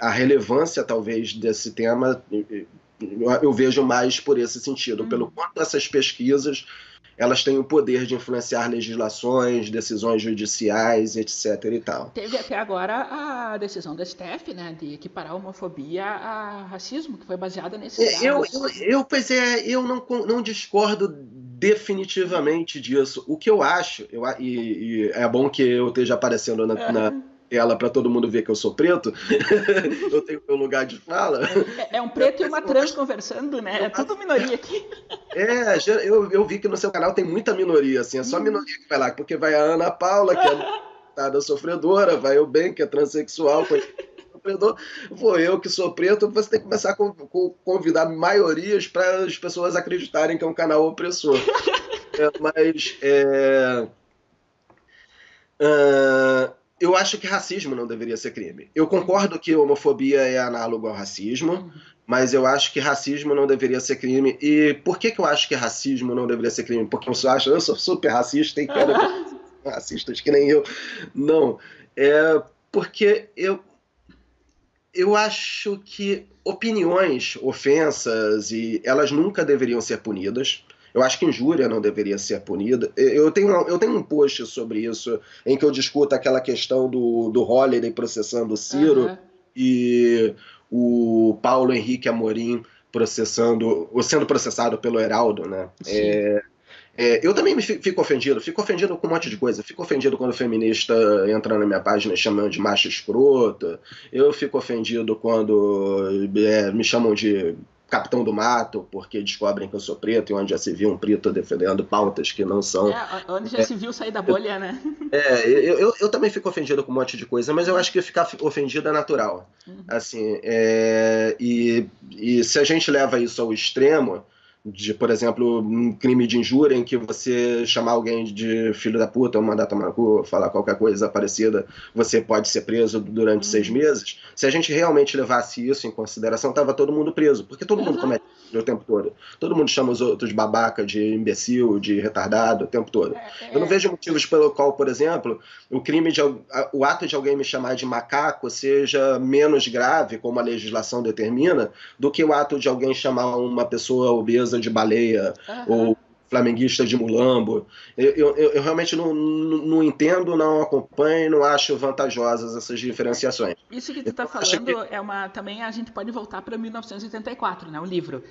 a, a, relevância talvez desse tema eu vejo mais por esse sentido, pelo uhum. quanto essas pesquisas elas têm o poder de influenciar legislações, decisões judiciais, etc. e tal.
Teve até agora a decisão da STF, né, de equiparar a homofobia a racismo, que foi baseada nesse.
É, eu, eu, eu, pois é, eu não, não discordo definitivamente disso. O que eu acho, eu, e, e é bom que eu esteja aparecendo na, é. na tela para todo mundo ver que eu sou preto, eu tenho meu lugar de fala.
É, é um preto e uma trans conversando, né? É tudo minoria aqui.
É, eu, eu vi que no seu canal tem muita minoria, assim, é só minoria que vai lá, porque vai a Ana Paula, que é sofredora, vai o Ben, que é transexual, sofredor, vou eu que sou preto, você tem que começar a convidar maiorias para as pessoas acreditarem que é um canal opressor. é, mas é, uh, eu acho que racismo não deveria ser crime. Eu concordo que homofobia é análogo ao racismo, mas eu acho que racismo não deveria ser crime. E por que, que eu acho que racismo não deveria ser crime? Porque eu acho, eu sou super racista e quero racistas que nem eu. Não. É porque eu, eu acho que opiniões, ofensas, e elas nunca deveriam ser punidas. Eu acho que injúria não deveria ser punida. Eu tenho, eu tenho um post sobre isso em que eu discuto aquela questão do, do Holiday processando o Ciro uhum. e o Paulo Henrique Amorim processando, ou sendo processado pelo Heraldo, né? É, é, eu também me fico ofendido, fico ofendido com um monte de coisa. Fico ofendido quando o feminista entra na minha página chamando de macho escroto. Eu fico ofendido quando é, me chamam de Capitão do Mato, porque descobrem que eu sou preto e onde já se viu um preto defendendo pautas que não são.
É, onde já é, se viu sair da bolha, né?
É, eu, eu, eu, também fico ofendido com um monte de coisa, mas eu acho que ficar ofendido é natural. Uhum. Assim, é, e, e se a gente leva isso ao extremo, de, por exemplo, um crime de injúria em que você chamar alguém de filho da puta ou mandar tomar no cu, falar qualquer coisa parecida, você pode ser preso durante uhum. seis meses. Se a gente realmente levasse isso em consideração, tava todo mundo preso, porque todo uhum. mundo comete o tempo todo. Todo mundo chama os outros de babaca, de imbecil, de retardado o tempo todo. É. Eu não vejo motivos pelo qual, por exemplo, o crime de o ato de alguém me chamar de macaco seja menos grave, como a legislação determina, do que o ato de alguém chamar uma pessoa obesa de baleia uhum. ou flamenguista de mulambo. Eu, eu, eu realmente não, não, não, entendo, não acompanho, não acho vantajosas essas diferenciações.
Isso que tu está falando que... é uma. Também a gente pode voltar para 1984, né? O livro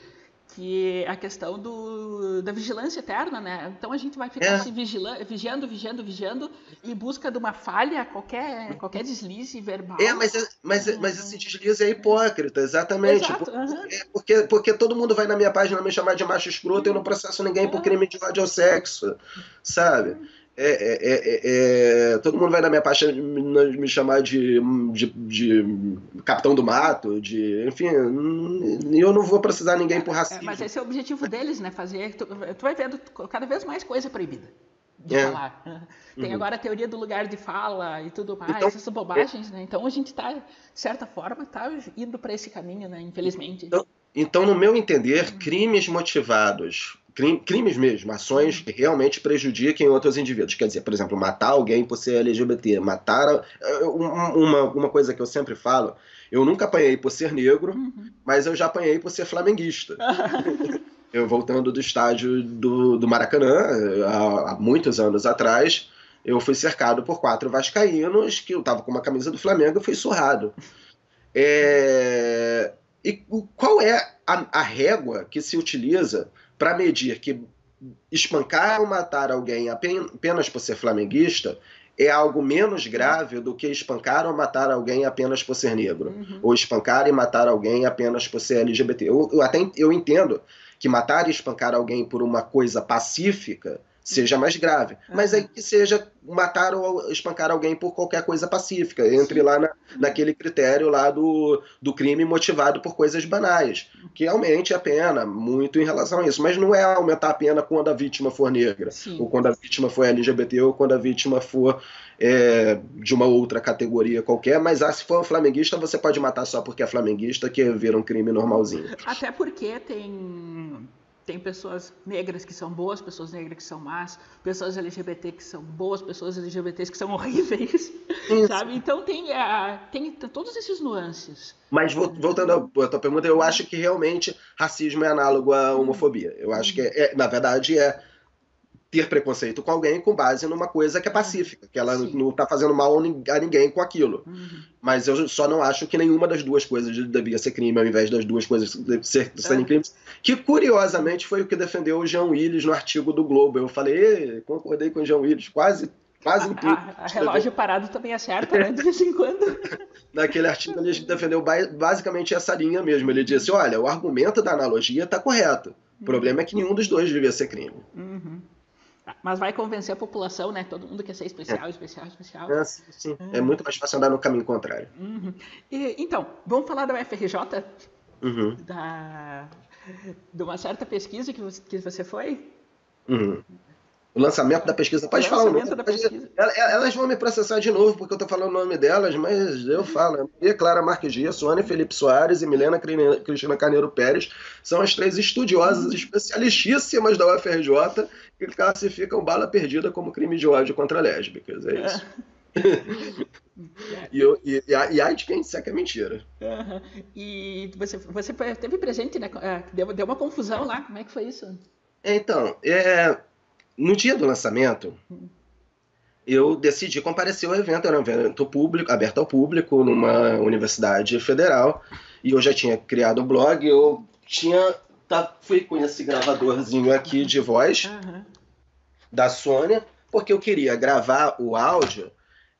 que a questão do, da vigilância eterna, né? Então a gente vai ficar é. se vigilando, vigiando, vigiando, vigiando, em busca de uma falha, qualquer, qualquer deslize verbal.
É, mas, é, mas, uhum. mas esse deslize é hipócrita, exatamente. Exato, uhum. porque, porque todo mundo vai na minha página me chamar de macho escroto e eu não processo ninguém por crime de ódio ao sexo, sabe? É, é, é, é, todo mundo vai na minha página me chamar de, de, de, capitão do mato, de. Enfim, eu não vou precisar ninguém por racismo.
mas esse é o objetivo deles, né? Fazer. Tu, tu vai vendo cada vez mais coisa proibida de é. falar. Tem uhum. agora a teoria do lugar de fala e tudo mais, então, essas bobagens, né? Então a gente está, de certa forma, tá indo para esse caminho, né? Infelizmente.
Então, então, no meu entender, crimes motivados crimes mesmo, ações que realmente prejudiquem outros indivíduos. Quer dizer, por exemplo, matar alguém por ser LGBT, matar. Eh, uma, uma coisa que eu sempre falo, eu nunca apanhei por ser negro, uhum. mas eu já apanhei por ser flamenguista. eu voltando do estádio do, do Maracanã, há, há, muitos anos atrás, eu fui cercado por quatro vascaínos que eu tava com uma camisa do Flamengo e fui surrado. É... E qual é a, a régua que se utiliza para medir que espancar ou matar alguém apenas por ser flamenguista é algo menos grave do que espancar ou matar alguém apenas por ser negro. Uhum. Ou espancar e matar alguém apenas por ser LGBT. Eu, eu, até eu entendo que matar e espancar alguém por uma coisa pacífica seja mais grave. Uhum. Mas aí que seja matar ou espancar alguém por qualquer coisa pacífica. Entre Sim. lá na, naquele critério lá do, do crime motivado por coisas banais. Que aumente a pena muito em relação a isso. Mas não é aumentar a pena quando a vítima for negra. Sim. Ou quando a vítima for LGBT, ou quando a vítima for é, de uma outra categoria qualquer. Mas ah, se for flamenguista, você pode matar só porque é flamenguista, que vira um crime normalzinho.
Até porque tem tem pessoas negras que são boas, pessoas negras que são más, pessoas LGBT que são boas, pessoas LGBTs que são horríveis, Isso. sabe? Então tem, uh, tem todos esses nuances.
Mas voltando à tua pergunta, eu acho que realmente racismo é análogo à homofobia. Eu acho que, é, é na verdade, é ter preconceito com alguém com base numa coisa que é pacífica, que ela Sim. não está fazendo mal a ninguém com aquilo. Uhum. Mas eu só não acho que nenhuma das duas coisas devia ser crime, ao invés das duas coisas ser, serem é. crimes. Que curiosamente foi o que defendeu o Jean Willis no artigo do Globo. Eu falei, concordei com o Jean Willis, quase. Quase
a, a, a relógio parado também acerta, né? De vez em quando.
Naquele artigo ele defendeu basicamente essa linha mesmo. Ele disse: olha, o argumento da analogia está correto. O problema é que nenhum dos dois devia ser crime.
Uhum. Mas vai convencer a população, né? Todo mundo quer ser especial, é. especial, especial.
É, sim, sim. Uhum. é muito mais fácil andar no caminho contrário.
Uhum. E, então, vamos falar da UFRJ?
Uhum.
Da, de uma certa pesquisa que você, que você foi?
Uhum. O lançamento da pesquisa. Pode o falar o nome. Da pesquisa. Elas vão me processar de novo, porque eu estou falando o nome delas, mas eu falo. Maria Clara Marques Dias, Sônia Felipe Soares e Milena Cristina Carneiro Pérez são as três estudiosas especialistíssimas da UFRJ que classificam bala perdida como crime de ódio contra lésbicas. É isso. e, eu, e, e, aí de quem disser que é mentira.
Uhum. E você, você teve presente, né? É, deu, deu uma confusão lá. Como é que foi isso?
Então, é, no dia do lançamento, eu decidi comparecer ao evento, era um evento público, aberto ao público, numa universidade federal, e eu já tinha criado o blog, eu tinha tá, fui com esse gravadorzinho aqui de voz uhum. da Sônia, porque eu queria gravar o áudio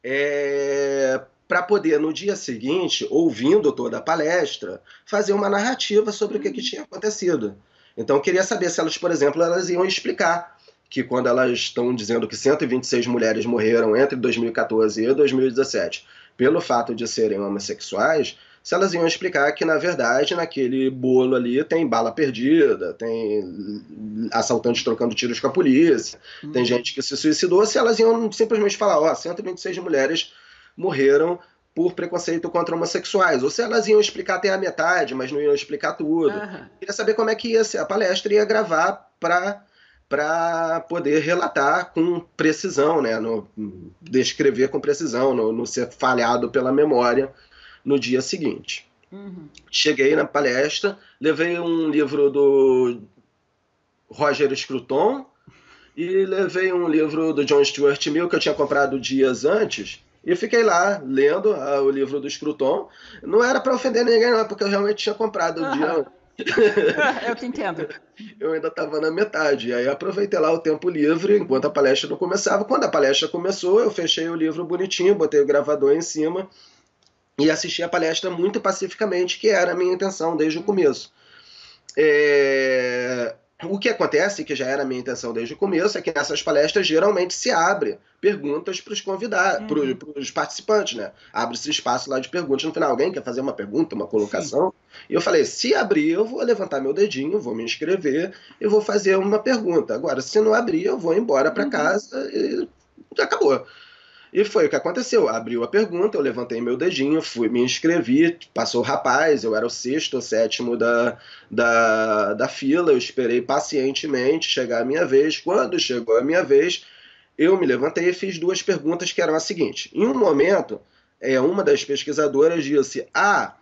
é, para poder, no dia seguinte, ouvindo toda a palestra, fazer uma narrativa sobre o que, que tinha acontecido. Então eu queria saber se elas, por exemplo, elas iam explicar que quando elas estão dizendo que 126 mulheres morreram entre 2014 e 2017 pelo fato de serem homossexuais, se elas iam explicar que, na verdade, naquele bolo ali tem bala perdida, tem assaltantes trocando tiros com a polícia, uhum. tem gente que se suicidou, se elas iam simplesmente falar, ó, 126 mulheres morreram por preconceito contra homossexuais, ou se elas iam explicar até a metade, mas não iam explicar tudo. Uhum. Queria saber como é que ia ser a palestra, ia gravar para para poder relatar com precisão, né, no, descrever com precisão, no, ser falhado pela memória no dia seguinte. Uhum. Cheguei na palestra, levei um livro do Roger Scruton e levei um livro do John Stuart Mill que eu tinha comprado dias antes e fiquei lá lendo uh, o livro do Scruton. Não era para ofender ninguém, não, porque eu realmente tinha comprado o dia
eu te entendo.
Eu ainda estava na metade. Aí aproveitei lá o tempo livre enquanto a palestra não começava. Quando a palestra começou, eu fechei o livro bonitinho, botei o gravador em cima e assisti a palestra muito pacificamente, que era a minha intenção desde o começo. É... O que acontece, que já era a minha intenção desde o começo, é que nessas palestras geralmente se abre perguntas para os convidados, uhum. para os participantes, né? Abre-se espaço lá de perguntas no final. Alguém quer fazer uma pergunta, uma colocação? Sim. E eu falei: se abrir, eu vou levantar meu dedinho, vou me inscrever e vou fazer uma pergunta. Agora, se não abrir, eu vou embora para uhum. casa e acabou. E foi o que aconteceu. Abriu a pergunta, eu levantei meu dedinho, fui me inscrevi, passou o rapaz, eu era o sexto ou sétimo da, da, da fila, eu esperei pacientemente chegar a minha vez. Quando chegou a minha vez, eu me levantei e fiz duas perguntas que eram as seguintes. Em um momento, é, uma das pesquisadoras disse: Ah,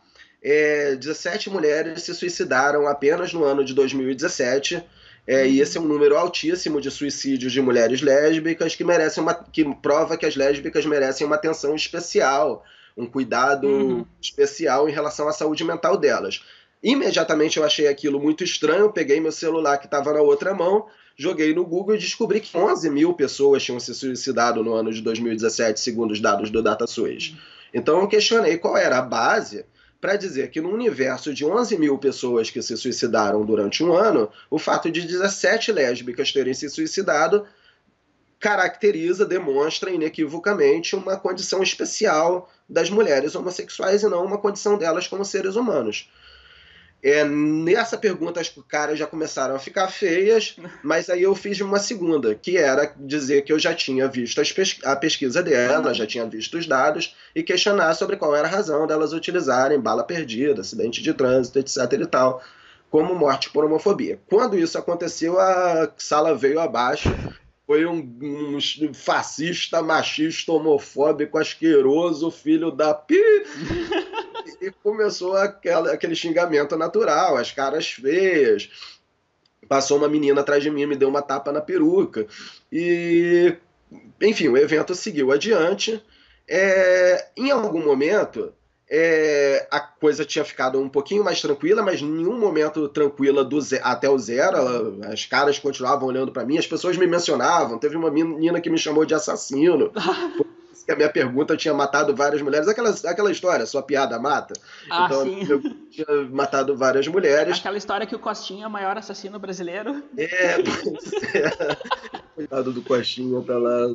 é, 17 mulheres se suicidaram apenas no ano de 2017 é, e esse é um número altíssimo de suicídios de mulheres lésbicas que merecem uma, que prova que as lésbicas merecem uma atenção especial, um cuidado uhum. especial em relação à saúde mental delas. Imediatamente eu achei aquilo muito estranho, peguei meu celular que estava na outra mão, joguei no Google e descobri que 11 mil pessoas tinham se suicidado no ano de 2017, segundo os dados do DataSUS. Então eu questionei qual era a base para dizer que no universo de 11 mil pessoas que se suicidaram durante um ano, o fato de 17 lésbicas terem se suicidado caracteriza, demonstra inequivocamente uma condição especial das mulheres homossexuais e não uma condição delas como seres humanos. É, nessa pergunta as caras já começaram a ficar feias, mas aí eu fiz uma segunda, que era dizer que eu já tinha visto a pesquisa dela, já tinha visto os dados, e questionar sobre qual era a razão delas utilizarem bala perdida, acidente de trânsito, etc e tal, como morte por homofobia. Quando isso aconteceu, a sala veio abaixo, foi um, um fascista, machista, homofóbico, asqueroso, filho da pi e começou aquela, aquele xingamento natural, as caras feias. Passou uma menina atrás de mim, me deu uma tapa na peruca. E, enfim, o evento seguiu adiante. É, em algum momento, é, a coisa tinha ficado um pouquinho mais tranquila, mas em nenhum momento tranquila do até o zero. As caras continuavam olhando para mim, as pessoas me mencionavam. Teve uma menina que me chamou de assassino. que a minha pergunta tinha matado várias mulheres. Aquela, aquela história, sua piada mata.
Ah, então, sim.
eu tinha matado várias mulheres.
Aquela história que o Costinha é o maior assassino brasileiro.
É, pois é. Coitado do Costinha, tá lá.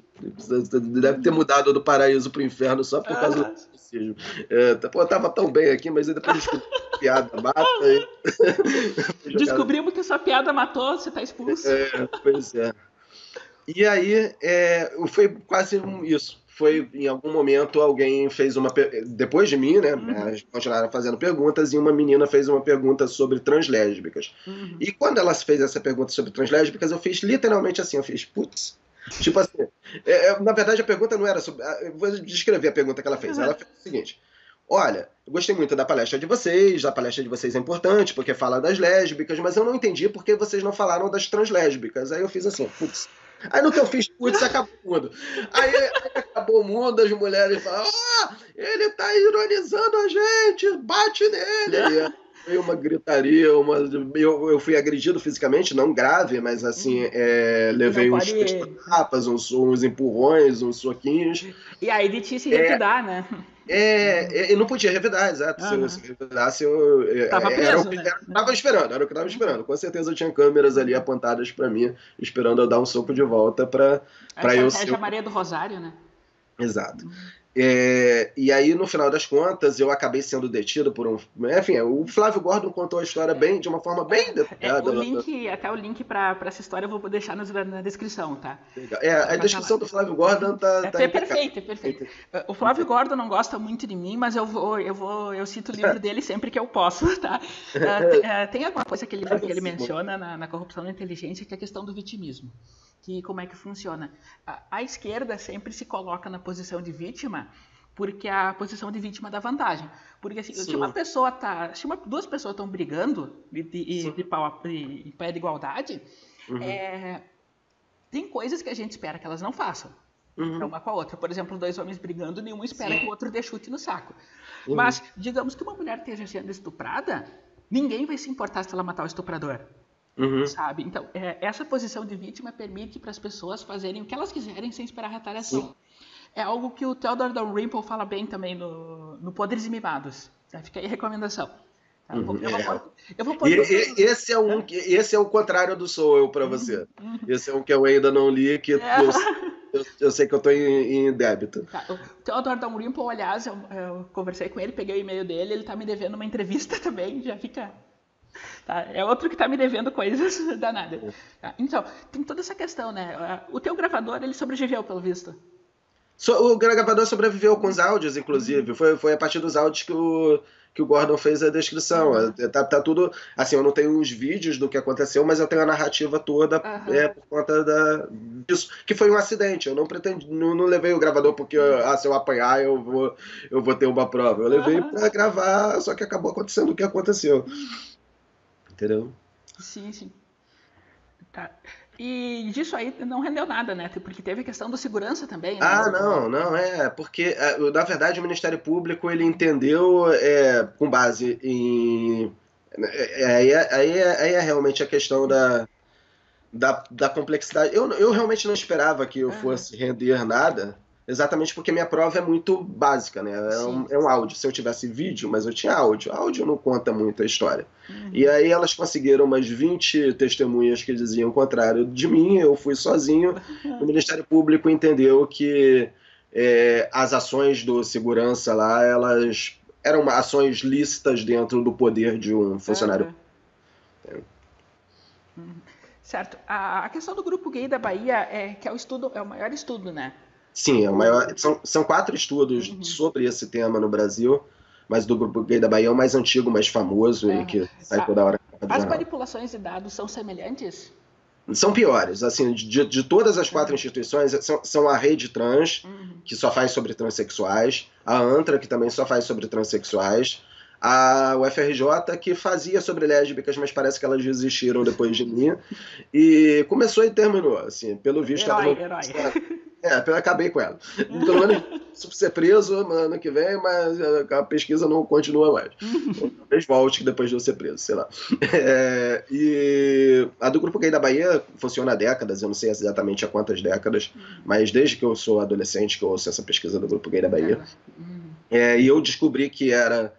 Deve ter mudado do paraíso pro inferno só por causa ah. do suicídio. É, pô, tava tão bem aqui, mas depois descobri que piada mata.
E... Descobrimos que sua piada matou, você tá expulso.
É, pois é. E aí, é, foi quase isso foi em algum momento alguém fez uma depois de mim, né? Uhum. Continuaram fazendo perguntas e uma menina fez uma pergunta sobre translésbicas. Uhum. E quando ela fez essa pergunta sobre translésbicas, eu fiz literalmente assim, eu fiz putz. Tipo assim, é, é na verdade a pergunta não era sobre. Eu vou descrever a pergunta que ela fez. Uhum. Ela fez o seguinte: Olha, eu gostei muito da palestra de vocês, a palestra de vocês é importante porque fala das lésbicas, mas eu não entendi porque vocês não falaram das translésbicas. Aí eu fiz assim, putz, Aí no que eu fiz, putz, acabou o mundo. Aí, aí, acabou o mundo, as mulheres falam, ah, ele tá ironizando a gente, bate nele. Foi uma gritaria, uma... Eu, eu fui agredido fisicamente, não grave, mas assim, hum. é, levei uns tapas, uns, uns empurrões, uns soquinhos.
E aí de ti se revidar, é, né?
É, eu não podia revidar, exato. Uhum. Se eu revidasse, eu. É, tava preso, era o que né? eu tava esperando, era o que eu tava esperando. Com certeza eu tinha câmeras ali apontadas para mim, esperando eu dar um soco de volta para eu
ser. a Maria do Rosário, né?
Exato. É, e aí, no final das contas, eu acabei sendo detido por um. Enfim, o Flávio Gordon contou a história bem, de uma forma bem é, detalhada.
É, o link, até o link para essa história eu vou deixar na, na descrição, tá?
É, a descrição do Flávio Gordon tá.
É, tá é perfeito, é perfeito. O Flávio Gordon não gosta muito de mim, mas eu vou, eu vou, eu cito o livro dele sempre que eu posso, tá? Uh, tem alguma coisa que ele, que ele menciona na, na corrupção da inteligência que é a questão do vitimismo que como é que funciona. A, a, esquerda sempre se coloca na posição de vítima porque a posição de vítima dá vantagem. Porque assim, se uma pessoa tá, se uma, duas pessoas estão brigando de, de, de, pau, de, de pé de igualdade, uhum. é, tem coisas que a gente espera que elas não façam. Uhum. Uma com a outra. Por exemplo, dois homens brigando, nenhum espera Sim. que o outro dê chute no saco. Uhum. Mas, digamos que uma mulher esteja sendo estuprada, ninguém vai se importar se ela matar o estuprador. Uhum. Sabe? Então, é, essa posição de vítima permite para as pessoas fazerem o que elas quiserem sem esperar retaliação. Sim. É algo que o Theodore Dalrymple fala bem também no, no Poderes e Mimados. Tá? Fica aí a recomendação. Tá? Eu vou, eu vou,
uhum. eu vou e, e, esse, é um, esse é o contrário do Soul Eu para você. Uhum. Esse é um que eu ainda não li, que é. eu, eu, eu, sei que eu estou em, em, débito.
Tá. O Theodore Dalrymple, aliás, eu, eu, conversei com ele, peguei o e-mail dele, ele está me devendo uma entrevista também, já fica... Tá? É outro que está me devendo coisas danadas. Tá? Então, tem toda essa questão, né? O teu gravador, ele sobreviveu, pelo visto.
O gravador sobreviveu com os áudios, inclusive. Foi, foi a partir dos áudios que o, que o Gordon fez a descrição. Uhum. Tá, tá, tudo. Assim, eu não tenho os vídeos do que aconteceu, mas eu tenho a narrativa toda uhum. é, por conta da, disso. Que foi um acidente. Eu não pretendi. Não, não levei o gravador porque, ah, se eu apanhar, eu vou, eu vou ter uma prova. Eu levei uhum. para gravar, só que acabou acontecendo o que aconteceu. Entendeu?
Sim, sim. Tá. E disso aí não rendeu nada, né? Porque teve a questão da segurança também. Né?
Ah, não, não, é. Porque, é, na verdade, o Ministério Público ele entendeu, é, com base em. É, aí é, aí, é, aí é realmente a questão da, da, da complexidade. Eu, eu realmente não esperava que eu fosse render nada, Exatamente porque minha prova é muito básica, né? É um, é um, áudio. Se eu tivesse vídeo, mas eu tinha áudio. Áudio não conta muito a história. Uhum. E aí elas conseguiram umas 20 testemunhas que diziam o contrário de mim, eu fui sozinho. Uhum. O Ministério Público entendeu que é, as ações do segurança lá, elas eram ações lícitas dentro do poder de um funcionário.
Uhum. É. Certo. A, a questão do grupo gay da Bahia é que é o estudo, é o maior estudo, né?
Sim, é o maior, são, são quatro estudos uhum. sobre esse tema no Brasil, mas do Grupo Gay da Bahia é o mais antigo, mais famoso uhum. e que sai toda hora.
As manipulações de dados são semelhantes?
São piores. Assim, de, de todas as quatro uhum. instituições, são, são, a Rede Trans, uhum. que só faz sobre transexuais, a ANTRA, que também só faz sobre transexuais, a UFRJ, que fazia sobre lésbicas, mas parece que elas desistiram depois de mim, e começou e terminou. Assim, pelo visto,
herói, ela não... herói.
É, eu acabei com ela. Pelo menos ser preso ano que vem, mas a pesquisa não continua mais. Talvez volte depois de eu ser preso, sei lá. É, e a do Grupo Gay da Bahia funciona há décadas, eu não sei exatamente há quantas décadas, mas desde que eu sou adolescente que eu ouço essa pesquisa do Grupo Gay da Bahia. É, e eu descobri que era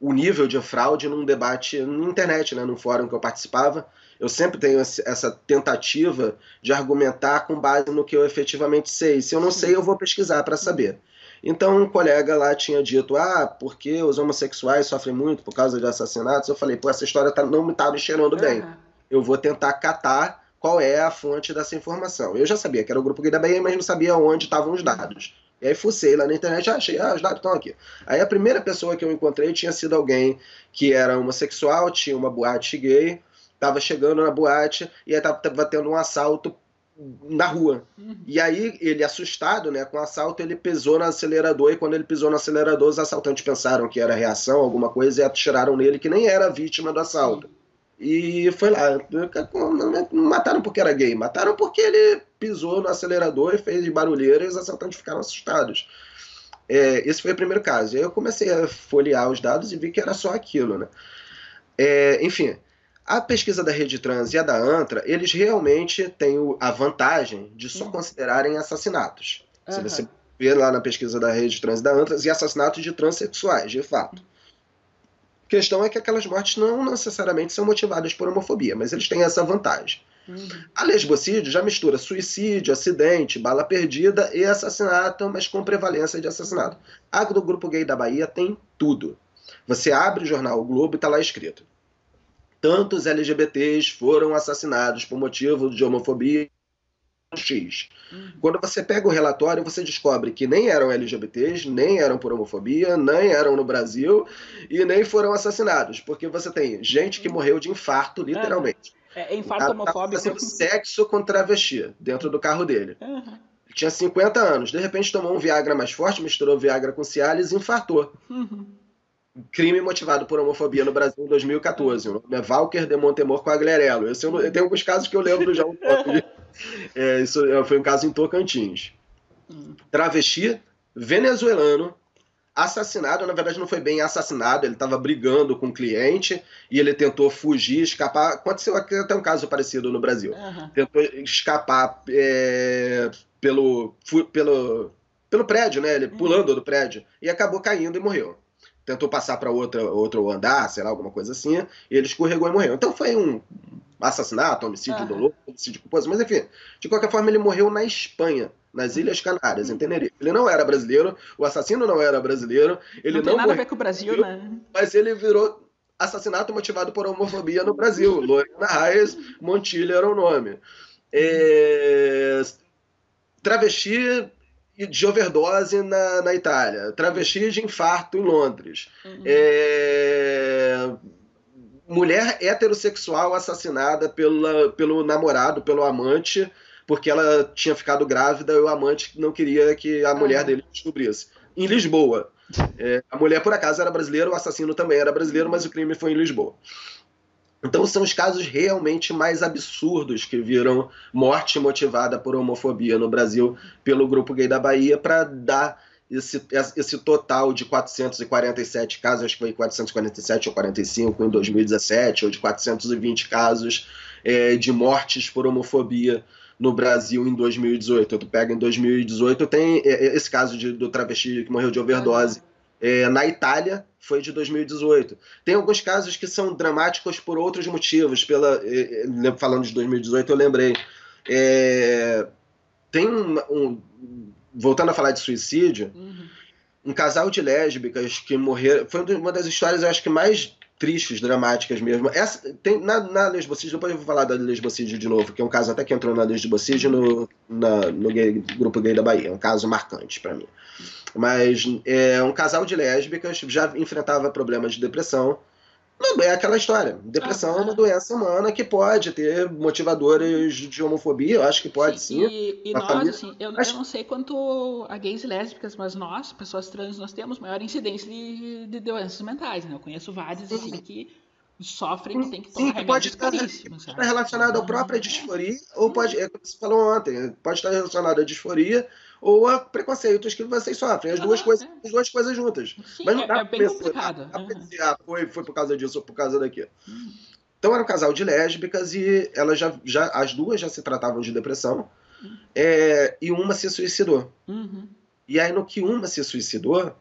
o nível de fraude num debate na internet, né, num fórum que eu participava, eu sempre tenho essa tentativa de argumentar com base no que eu efetivamente sei. Se eu não sei, eu vou pesquisar para saber. Então, um colega lá tinha dito: ah, porque os homossexuais sofrem muito por causa de assassinatos. Eu falei: pô, essa história tá, não me está me cheirando bem. Eu vou tentar catar qual é a fonte dessa informação. Eu já sabia que era o Grupo Gay da Bahia, mas não sabia onde estavam os dados. E aí fucei lá na internet, ah, achei, ah, os dados estão aqui. Aí a primeira pessoa que eu encontrei tinha sido alguém que era homossexual, tinha uma boate gay, tava chegando na boate e aí tava, tava tendo um assalto na rua. Uhum. E aí ele, assustado né, com o assalto, ele pisou no acelerador e quando ele pisou no acelerador, os assaltantes pensaram que era reação, alguma coisa, e atiraram nele que nem era vítima do assalto. Sim. E foi lá. Não mataram porque era gay, mataram porque ele pisou no acelerador e fez barulheira e os assaltantes ficaram assustados. É, esse foi o primeiro caso. Aí eu comecei a folhear os dados e vi que era só aquilo, né? É, enfim, a pesquisa da Rede Trans e a da ANTRA, eles realmente têm a vantagem de só uhum. considerarem assassinatos. Uhum. Se você ver lá na pesquisa da Rede Trans e da ANTRA, e assassinatos de transexuais, de fato. A questão é que aquelas mortes não necessariamente são motivadas por homofobia, mas eles têm essa vantagem. Uhum. A lesbocídio já mistura suicídio, acidente, bala perdida e assassinato, mas com prevalência de assassinato. A do Grupo Gay da Bahia tem tudo. Você abre o jornal o Globo e está lá escrito tantos LGBTs foram assassinados por motivo de homofobia X. Uhum. Quando você pega o relatório, você descobre que nem eram LGBTs, nem eram por homofobia, nem eram no Brasil e nem foram assassinados, porque você tem gente que morreu de infarto, literalmente.
É, é infarto homofóbico.
Sexo com travesti dentro do carro dele. Uhum. Ele tinha 50 anos, de repente tomou um Viagra mais forte, misturou Viagra com Cialis e infartou. Uhum crime motivado por homofobia no Brasil em 2014. O nome é Valker de Montemor Quagliarello. Esse eu, eu, tem alguns casos que eu lembro já um pouco. É, isso foi um caso em Tocantins. Travesti, venezuelano, assassinado, na verdade não foi bem assassinado, ele estava brigando com o cliente e ele tentou fugir, escapar. Aconteceu até um caso parecido no Brasil. Uhum. Tentou escapar é, pelo, pelo, pelo prédio, né? Ele uhum. pulando do prédio e acabou caindo e morreu. Tentou passar para outro andar, sei lá, alguma coisa assim, e ele escorregou e morreu. Então foi um assassinato, homicídio uhum. doloso, homicídio culposo, mas enfim, de qualquer forma ele morreu na Espanha nas Ilhas Canárias, em Tenerife. Ele não era brasileiro, o assassino não era brasileiro. Ele
não,
não
tem nada a ver com o Brasil, né?
Mas ele virou assassinato motivado por homofobia no Brasil. Lorena Reis Montilho era o nome. É... Travesti de overdose na, na Itália. Travesti de infarto em Londres. Uhum. É... Mulher heterossexual assassinada pela, pelo namorado, pelo amante porque ela tinha ficado grávida e o amante não queria que a mulher dele descobrisse. Em Lisboa. É, a mulher, por acaso, era brasileira, o assassino também era brasileiro, mas o crime foi em Lisboa. Então são os casos realmente mais absurdos que viram morte motivada por homofobia no Brasil pelo grupo gay da Bahia para dar esse, esse total de 447 casos, acho que foi 447 ou 45 em 2017, ou de 420 casos é, de mortes por homofobia no Brasil em 2018. Tu pega em 2018, tem é, é, esse caso de, do travesti que morreu de overdose. É, na Itália foi de 2018. Tem alguns casos que são dramáticos por outros motivos. Pela, é, falando de 2018, eu lembrei. É, tem um, um, Voltando a falar de suicídio, uhum. um casal de lésbicas que morreram. Foi uma das histórias, eu acho que mais tristes, dramáticas mesmo. Essa, tem, na, na lesbocídio, depois eu vou falar da lesbocídio de novo, que é um caso até que entrou na lesbocídio no, na, no gay, grupo gay da Bahia. É um caso marcante para mim. Mas é um casal de lésbicas já enfrentava problemas de depressão não, é aquela história. Depressão ah, é uma doença humana que pode ter motivadores de homofobia, eu acho que pode sim. sim.
E, e nós, família... assim, eu, mas... eu, não sei quanto a gays e lésbicas, mas nós, pessoas trans, nós temos maior incidência de, de doenças mentais, né? Eu conheço vários, assim, que sofrem, que tem que tomar Sim,
pode estar, estar relacionado à própria disforia, ou pode, é como você falou ontem, pode estar relacionado à disforia ou a preconceitos que vocês sofrem. As duas, coisas, é. as duas coisas juntas.
Sim, Mas não dá é, é bem complicado.
Apreciar, uhum. foi, foi por causa disso ou por causa daquilo. Uhum. Então era um casal de lésbicas e elas já, já, as duas já se tratavam de depressão uhum. é, e uma se suicidou.
Uhum.
E aí no que uma se suicidou,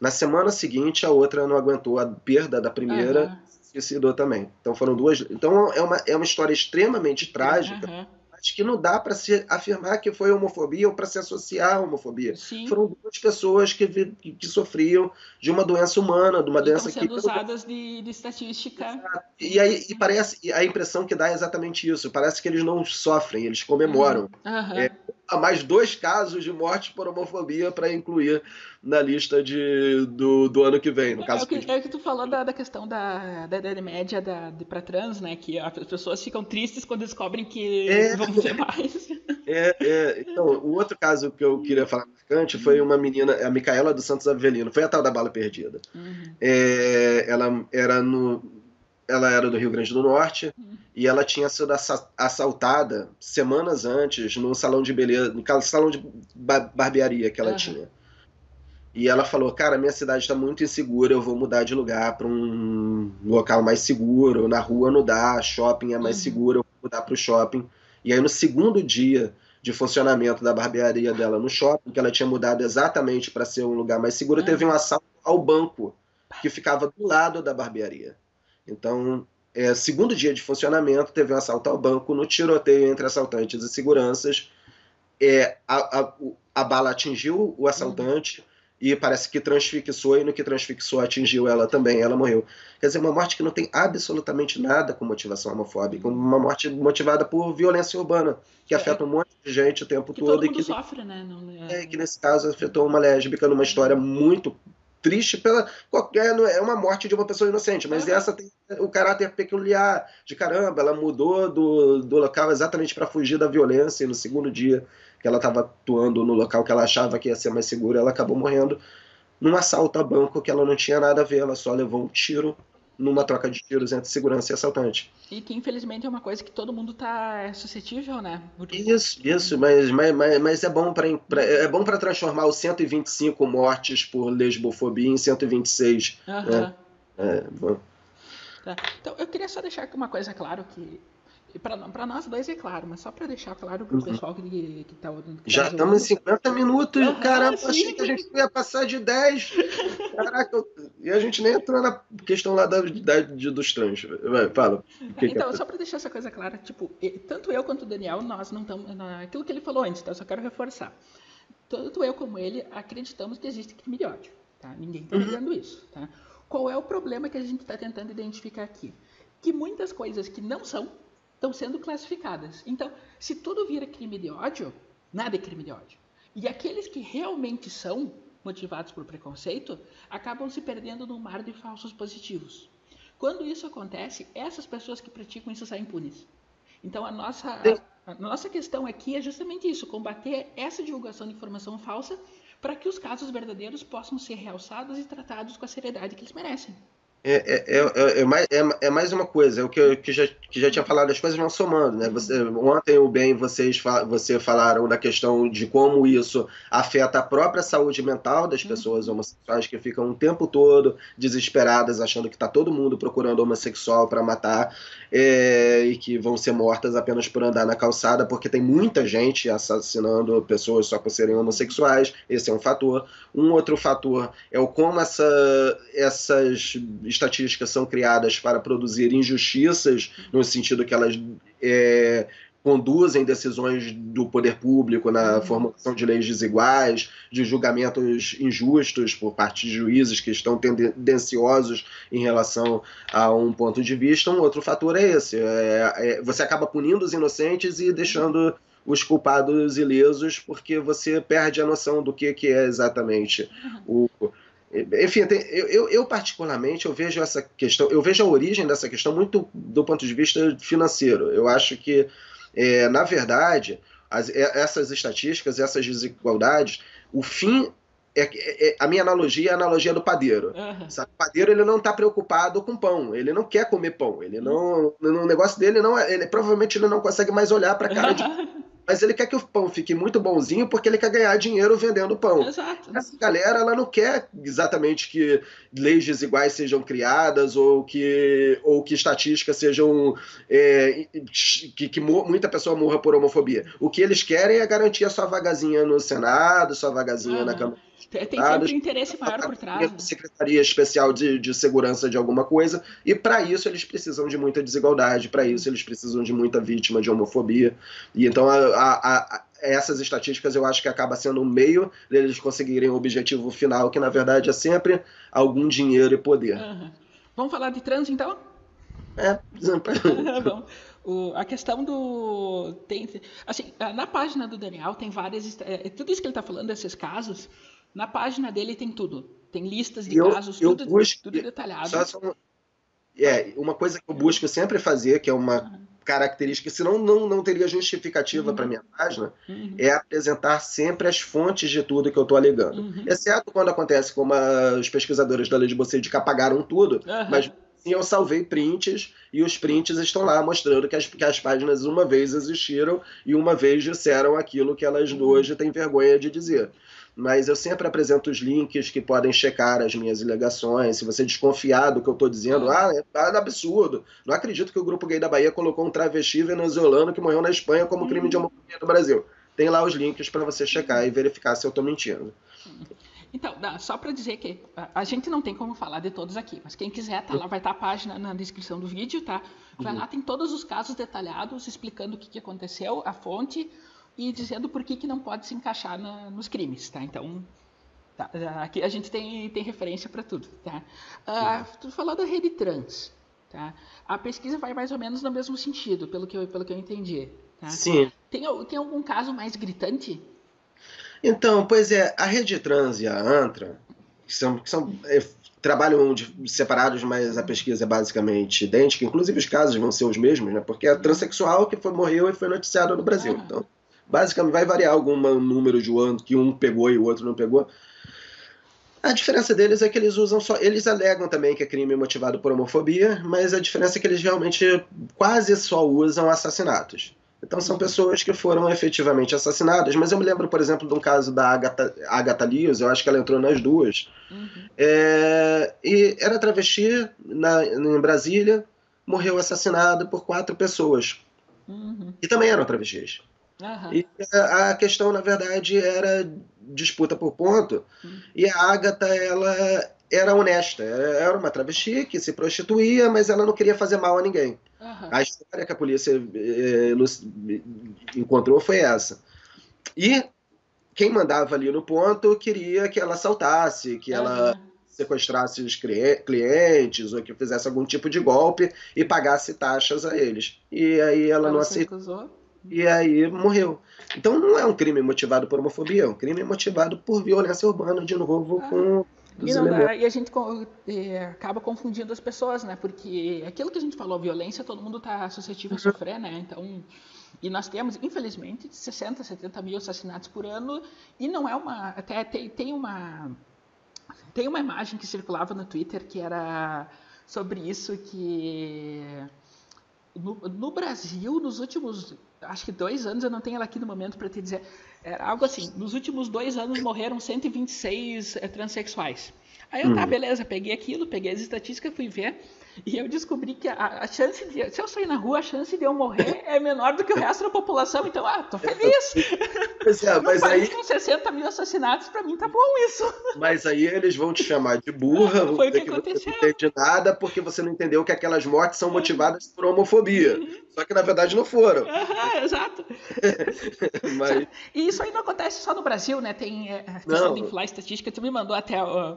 na semana seguinte a outra não aguentou a perda da primeira, se suicidou também. Então foram duas. Então é uma, é uma história extremamente trágica que não dá para se afirmar que foi homofobia ou para se associar à homofobia.
Sim.
Foram duas pessoas que, que, que, sofriam de uma doença humana, de uma e doença
sendo que usadas de, de estatística.
E aí e parece a impressão que dá é exatamente isso. Parece que eles não sofrem, eles comemoram.
Uhum. É,
há mais dois casos de morte por homofobia para incluir na lista de, do, do ano que vem. No é, caso
é, o que, é o que tu falou da, da questão da, da idade média da, de para trans, né? Que as pessoas ficam tristes quando descobrem que é, vão ter mais.
É, é, então, o outro caso que eu queria falar marcante foi uma menina, a Micaela dos Santos Avelino, foi a tal da bala perdida.
Uhum.
É, ela era no ela era do Rio Grande do Norte uhum. e ela tinha sido assaltada semanas antes no salão de beleza, no salão de barbearia que ela uhum. tinha. E ela falou: Cara, minha cidade está muito insegura, eu vou mudar de lugar para um local mais seguro. Na rua não dá, shopping é mais uhum. seguro, eu vou mudar para o shopping. E aí, no segundo dia de funcionamento da barbearia dela no shopping, que ela tinha mudado exatamente para ser um lugar mais seguro, uhum. teve um assalto ao banco que ficava do lado da barbearia. Então, é, segundo dia de funcionamento, teve um assalto ao banco no tiroteio entre assaltantes e seguranças. É, a, a, a bala atingiu o assaltante uhum. e parece que transfixou, e no que transfixou atingiu ela também, ela morreu. Quer dizer, uma morte que não tem absolutamente nada com motivação homofóbica, uma morte motivada por violência urbana, que é, afeta um monte de gente o tempo
que
todo.
Todo
e
que sofre, né?
Não, é... é, que nesse caso afetou uma lésbica numa história muito triste pela qualquer é uma morte de uma pessoa inocente, mas essa tem o caráter peculiar de caramba, ela mudou do, do local exatamente para fugir da violência e no segundo dia que ela estava atuando no local que ela achava que ia ser mais seguro, ela acabou morrendo num assalto a banco que ela não tinha nada a ver, ela só levou um tiro numa troca de tiros entre segurança e assaltante.
E que infelizmente é uma coisa que todo mundo está suscetível, né?
Isso, isso, mas, mas, mas é bom para é bom para transformar os 125 mortes por lesbofobia em 126. Uhum. Né? É, bom.
Tá. Então, eu queria só deixar uma coisa claro que para nós dois é claro, mas só para deixar claro para o uhum. pessoal que, que tá ouvindo.
Já estamos em 50 minutos, uhum, caramba, sim. achei que a gente ia passar de 10. Caraca, e a gente nem entrou na questão lá da, da, de, dos trans. Vai, fala.
Que então, que é? só para deixar essa coisa clara, tipo, tanto eu quanto o Daniel, nós não estamos. Aquilo que ele falou antes, tá? Eu só quero reforçar. Tanto eu como ele acreditamos que existe crime de ódio. Tá? Ninguém está negando uhum. isso. Tá? Qual é o problema que a gente está tentando identificar aqui? Que muitas coisas que não são estão sendo classificadas. Então, se tudo vira crime de ódio, nada é crime de ódio. E aqueles que realmente são motivados por preconceito acabam se perdendo num mar de falsos positivos. Quando isso acontece, essas pessoas que praticam isso saem impunes. Então, a nossa, a, a nossa questão aqui é justamente isso: combater essa divulgação de informação falsa para que os casos verdadeiros possam ser realçados e tratados com a seriedade que eles merecem.
É, é, é, é, mais, é, mais uma coisa, é o que, eu, que, já, que já tinha falado, as coisas vão somando, né? Você, ontem o bem vocês você falaram da questão de como isso afeta a própria saúde mental das pessoas homossexuais que ficam o tempo todo desesperadas, achando que está todo mundo procurando homossexual para matar é, e que vão ser mortas apenas por andar na calçada, porque tem muita gente assassinando pessoas só por serem homossexuais. Esse é um fator. Um outro fator é o como essa, essas estatísticas são criadas para produzir injustiças, no sentido que elas é, conduzem decisões do poder público na uhum. formulação de leis desiguais, de julgamentos injustos por parte de juízes que estão tendenciosos em relação a um ponto de vista. Um outro fator é esse: é, é, você acaba punindo os inocentes e deixando os culpados ilesos, porque você perde a noção do que, que é exatamente o enfim, eu, eu, eu, particularmente eu vejo essa questão, eu vejo a origem dessa questão muito do ponto de vista financeiro. Eu acho que, é, na verdade, as, é, essas estatísticas, essas desigualdades, o fim é, é, é, a minha analogia é a analogia do padeiro. Uhum. O padeiro ele não está preocupado com pão, ele não quer comer pão, ele não, no negócio dele não, é, ele provavelmente ele não consegue mais olhar para a cara de mas ele quer que o pão fique muito bonzinho porque ele quer ganhar dinheiro vendendo pão. Exato. Essa galera ela não quer exatamente que leis desiguais sejam criadas ou que, ou que estatísticas sejam. É, que, que muita pessoa morra por homofobia. O que eles querem é garantir a sua vagazinha no Senado, sua vagazinha uhum. na Câmara
tem sempre um interesse maior por trás.
Né? Secretaria Especial de, de Segurança de alguma coisa, e para isso eles precisam de muita desigualdade, para isso eles precisam de muita vítima de homofobia. E então a, a, a, essas estatísticas eu acho que acaba sendo um meio deles conseguirem o objetivo final, que na verdade é sempre algum dinheiro e poder. Uhum.
Vamos falar de trans então?
É,
Bom, o, a questão do. Tem, assim, na página do Daniel tem várias. É, tudo isso que ele está falando, desses casos, na página dele tem tudo. Tem listas de eu, casos, eu tudo, busco, tudo detalhado. Só,
é, uma coisa que eu busco sempre fazer, que é uma uhum. característica, senão não, não teria justificativa uhum. para minha página, uhum. é apresentar sempre as fontes de tudo que eu estou alegando. Uhum. Exceto quando acontece como a, os pesquisadores da lei de Bocedic apagaram tudo, mas sim, eu salvei prints e os prints estão lá mostrando que as, que as páginas uma vez existiram e uma vez disseram aquilo que elas uhum. hoje têm vergonha de dizer mas eu sempre apresento os links que podem checar as minhas alegações. Se você desconfiar do que eu estou dizendo, ah, é, é absurdo. Não acredito que o Grupo Gay da Bahia colocou um travesti venezuelano que morreu na Espanha como crime de homofobia no Brasil. Tem lá os links para você checar e verificar se eu estou mentindo.
Então, só para dizer que a gente não tem como falar de todos aqui, mas quem quiser, tá lá, vai estar tá a página na descrição do vídeo, tá? Vai uhum. lá, tem todos os casos detalhados, explicando o que, que aconteceu, a fonte, e dizendo por que, que não pode se encaixar na, nos crimes, tá? Então, tá, aqui a gente tem, tem referência para tudo, tá? Uh, tu falou da rede trans, tá? A pesquisa vai mais ou menos no mesmo sentido, pelo que eu, pelo que eu entendi, tá?
Sim.
Tem, tem algum caso mais gritante?
Então, pois é, a rede trans e a ANTRA, que são, que são é, trabalham de, separados, mas a pesquisa é basicamente idêntica. Inclusive os casos vão ser os mesmos, né? Porque é transexual que foi, morreu e foi noticiado no Brasil. Ah. Então, basicamente vai variar algum número de ano que um pegou e o outro não pegou. A diferença deles é que eles usam só. Eles alegam também que é crime motivado por homofobia, mas a diferença é que eles realmente quase só usam assassinatos. Então são pessoas que foram efetivamente assassinadas. Mas eu me lembro, por exemplo, de um caso da Agatha, Agatha Lewis, eu acho que ela entrou nas duas. Uhum. É, e era travesti na, em Brasília, morreu assassinada por quatro pessoas. Uhum. E também eram travestis. Uhum. E a questão, na verdade, era disputa por ponto. Uhum. E a Agatha, ela era honesta. Era uma travesti que se prostituía, mas ela não queria fazer mal a ninguém. Uhum. A história que a polícia eh, encontrou foi essa. E quem mandava ali no ponto queria que ela saltasse, que ela sequestrasse os clientes ou que fizesse algum tipo de golpe e pagasse taxas a eles. E aí ela, ela não aceitou. E aí morreu. Então não é um crime motivado por homofobia, é um crime motivado por violência urbana, de novo, ah. com
e, não, e, a gente é, acaba confundindo as pessoas, né? Porque aquilo que a gente falou, violência, todo mundo está suscetível a uhum. sofrer, né? Então, e nós temos, infelizmente, 60, 70 mil assassinatos por ano, e não é uma. Até tem, tem uma. Tem uma imagem que circulava no Twitter que era sobre isso que no, no Brasil, nos últimos acho que dois anos, eu não tenho ela aqui no momento para te dizer, era algo assim, nos últimos dois anos morreram 126 é, eh, transexuais. Aí eu, tá, uhum. beleza, peguei aquilo, peguei as estatísticas, fui ver, e eu descobri que a, a, chance de. Se eu sair na rua, a chance de eu morrer é menor do que o resto da população. Então, ah, tô feliz. Pois é, mas aí. com 60 mil assassinatos, pra mim tá bom isso.
Mas aí eles vão te chamar de burra, vão Foi dizer que, que aconteceu. você não entende nada porque você não entendeu que aquelas mortes são motivadas por homofobia. Uhum. Só que na verdade não foram.
Uhum, exato. mas... E isso aí não acontece só no Brasil, né? Tem é, a questão não. de inflar estatística. Tu me mandou até o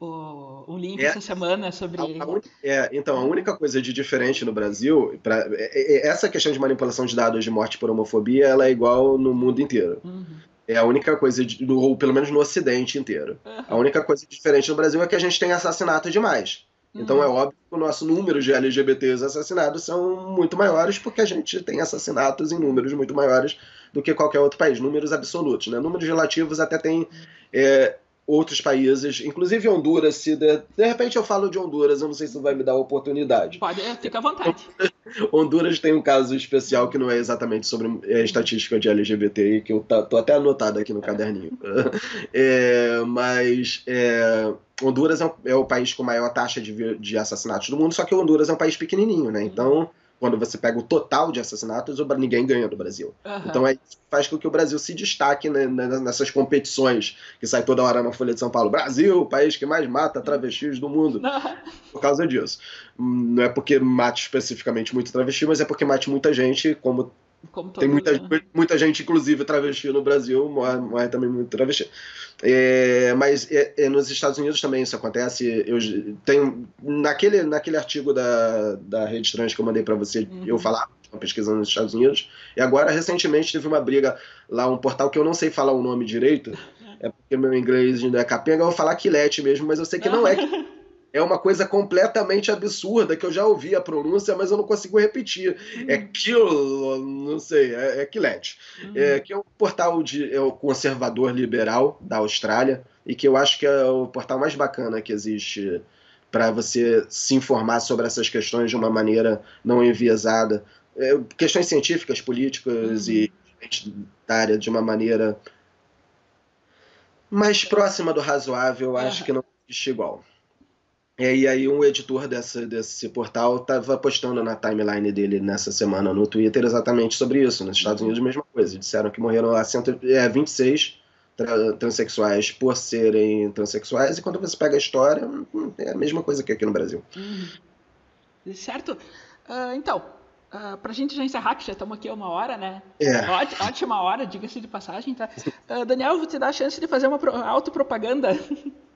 o, o link é, essa semana sobre. A, a,
é, então, a única coisa de diferente no Brasil, pra, é, é, essa questão de manipulação de dados de morte por homofobia, ela é igual no mundo inteiro. Uhum. É a única coisa, de, ou pelo menos no Ocidente inteiro. Uhum. A única coisa diferente no Brasil é que a gente tem assassinato demais. Então uhum. é óbvio que o nosso número de LGBTs assassinados são muito maiores porque a gente tem assassinatos em números muito maiores do que qualquer outro país, números absolutos. Né? Números relativos até tem é, outros países, inclusive Honduras, se de, de repente eu falo de Honduras, eu não sei se vai me dar a oportunidade.
Pode, é, fica à vontade.
Honduras tem um caso especial que não é exatamente sobre é, estatística de LGBTI, que eu tá, tô até anotado aqui no caderninho. É, mas é, Honduras é o, é o, país com maior taxa de, de assassinatos do mundo, só que Honduras é um país pequenininho, né? Então quando você pega o total de assassinatos, ninguém ganha do Brasil. Uhum. Então é isso faz com que o Brasil se destaque né, nessas competições que sai toda hora na Folha de São Paulo. Brasil, o país que mais mata travestis do mundo. Uhum. Por causa disso. Não é porque mate especificamente muito travesti, mas é porque mate muita gente, como tem muita, muita gente, inclusive travesti no Brasil, morre, também muito travesti. É, mas é, é, nos Estados Unidos também isso acontece. Eu tenho naquele, naquele artigo da, da Rede Trans que eu mandei para você, uhum. eu falava uma pesquisa nos Estados Unidos. E agora, recentemente, teve uma briga lá, um portal que eu não sei falar o nome direito, é porque meu inglês ainda é capenga, eu vou falar Quilete mesmo, mas eu sei que não é é uma coisa completamente absurda que eu já ouvi a pronúncia, mas eu não consigo repetir. Uhum. É Kill, não sei, é, é Quilete, uhum. é, que é um portal de é o conservador liberal da Austrália e que eu acho que é o portal mais bacana que existe para você se informar sobre essas questões de uma maneira não enviesada, é, questões científicas, políticas uhum. e identitária de uma maneira mais próxima do razoável, acho que não existe igual. É, e aí um editor dessa, desse portal estava postando na timeline dele nessa semana no Twitter exatamente sobre isso. Nos Estados Unidos, a mesma coisa. Disseram que morreram lá 126 é, transexuais por serem transexuais, e quando você pega a história, hum, é a mesma coisa que aqui no Brasil.
Uhum. Certo? Uh, então, Uh, pra gente já encerrar, que já estamos aqui uma hora, né?
É.
ótima hora, diga-se de passagem, tá? Uh, Daniel, vou te dar a chance de fazer uma autopropaganda.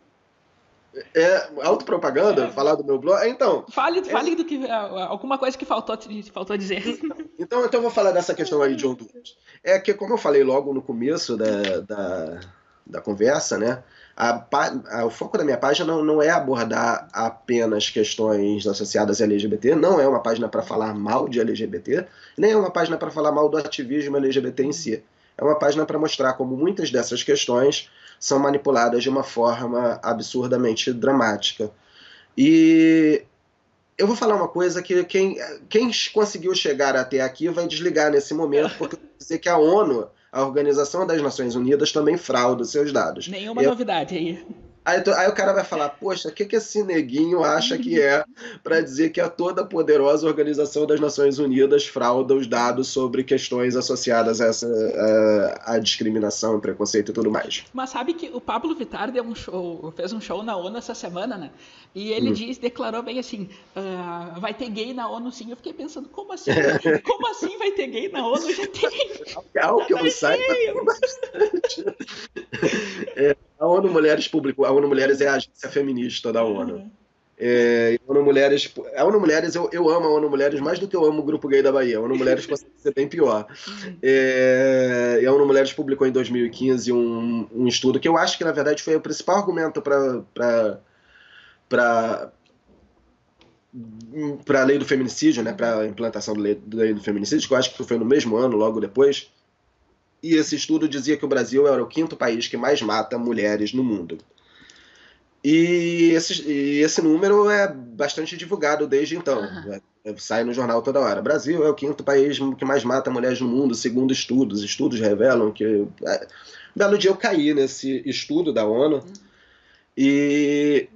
É, autopropaganda, é. falar do meu blog. Então.
Fale, é... fale do que. Alguma coisa que faltou, faltou dizer.
Então, então eu vou falar dessa questão aí de Honduras. É que, como eu falei logo no começo da, da, da conversa, né? A, a, o foco da minha página não, não é abordar apenas questões associadas a LGBT, não é uma página para falar mal de LGBT, nem é uma página para falar mal do ativismo LGBT em si. É uma página para mostrar como muitas dessas questões são manipuladas de uma forma absurdamente dramática. E eu vou falar uma coisa que quem, quem conseguiu chegar até aqui vai desligar nesse momento, porque eu vou dizer que a ONU, a Organização das Nações Unidas, também frauda seus dados.
Nenhuma novidade aí.
Aí, aí, o cara vai falar, poxa, o que, que esse neguinho acha que é para dizer que a toda poderosa Organização das Nações Unidas frauda os dados sobre questões associadas a essa a, a discriminação, preconceito e tudo mais.
Mas sabe que o Pablo Vittar deu um show, fez um show na ONU essa semana, né? E ele hum. diz, declarou bem assim, uh, vai ter gay na ONU sim. Eu fiquei pensando, como assim? como assim vai ter gay na ONU? Já tem.
É algo que eu não saiba bastante. é. A ONU Mulheres publicou, a ONU Mulheres é a agência feminista da ONU. Uhum. É, a ONU Mulheres, a ONU Mulheres eu, eu amo a ONU Mulheres mais do que eu amo o Grupo Gay da Bahia. A ONU Mulheres consegue ser bem pior. Uhum. É, e a ONU Mulheres publicou em 2015 um, um estudo que eu acho que, na verdade, foi o principal argumento para para para a lei do feminicídio, né, para a implantação da lei, da lei do feminicídio, que eu acho que foi no mesmo ano, logo depois, e esse estudo dizia que o Brasil era o quinto país que mais mata mulheres no mundo. E esse, e esse número é bastante divulgado desde então. Uhum. Sai no jornal toda hora. Brasil é o quinto país que mais mata mulheres no mundo, segundo estudos. Estudos revelam que. É, belo dia eu caí nesse estudo da ONU uhum. e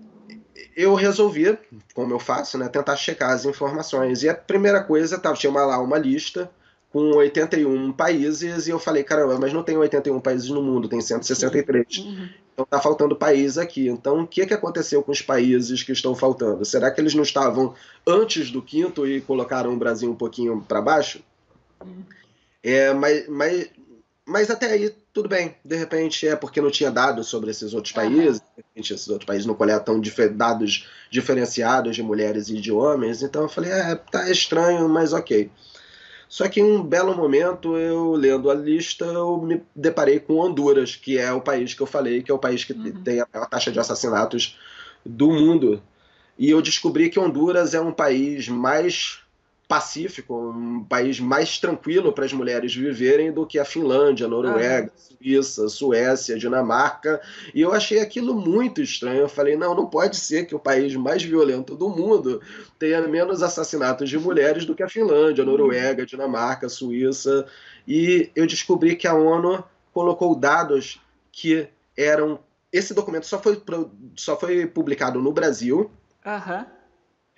eu resolvi, como eu faço, né, tentar checar as informações. E a primeira coisa, tá, tinha lá uma lista com 81 países, e eu falei, caramba, mas não tem 81 países no mundo, tem 163. Uhum. Então tá faltando país aqui. Então o que, que aconteceu com os países que estão faltando? Será que eles não estavam antes do quinto e colocaram o Brasil um pouquinho para baixo? Uhum. É, mas, mas, mas até aí tudo bem. De repente é porque não tinha dados sobre esses outros países, de repente esses outros países não coletam dados diferenciados de mulheres e de homens. Então eu falei, é, tá estranho, mas ok. Só que em um belo momento, eu lendo a lista, eu me deparei com Honduras, que é o país que eu falei, que é o país que uhum. tem a maior taxa de assassinatos do mundo. E eu descobri que Honduras é um país mais pacífico, um país mais tranquilo para as mulheres viverem do que a Finlândia, Noruega, ah. Suíça, Suécia, Dinamarca. E eu achei aquilo muito estranho. Eu falei, não, não pode ser que o país mais violento do mundo tenha menos assassinatos de mulheres do que a Finlândia, a Noruega, Dinamarca, Suíça. E eu descobri que a ONU colocou dados que eram. Esse documento só foi, só foi publicado no Brasil.
Aham. Uhum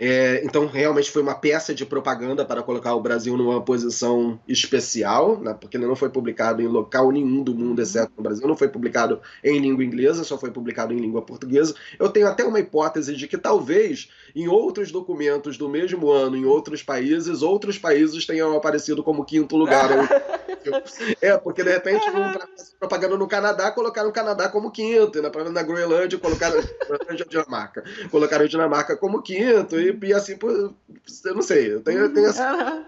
é, então, realmente foi uma peça de propaganda para colocar o Brasil numa posição especial, né, porque ele não foi publicado em local nenhum do mundo, exceto no Brasil. Não foi publicado em língua inglesa, só foi publicado em língua portuguesa. Eu tenho até uma hipótese de que talvez em outros documentos do mesmo ano, em outros países, outros países tenham aparecido como quinto lugar. é, porque de repente, propaganda no Canadá, colocaram o Canadá como quinto, e na, na Groenlândia colocaram a Dinamarca. Colocaram a Dinamarca como quinto, e, e assim, eu não sei, eu tenho, eu tenho essa...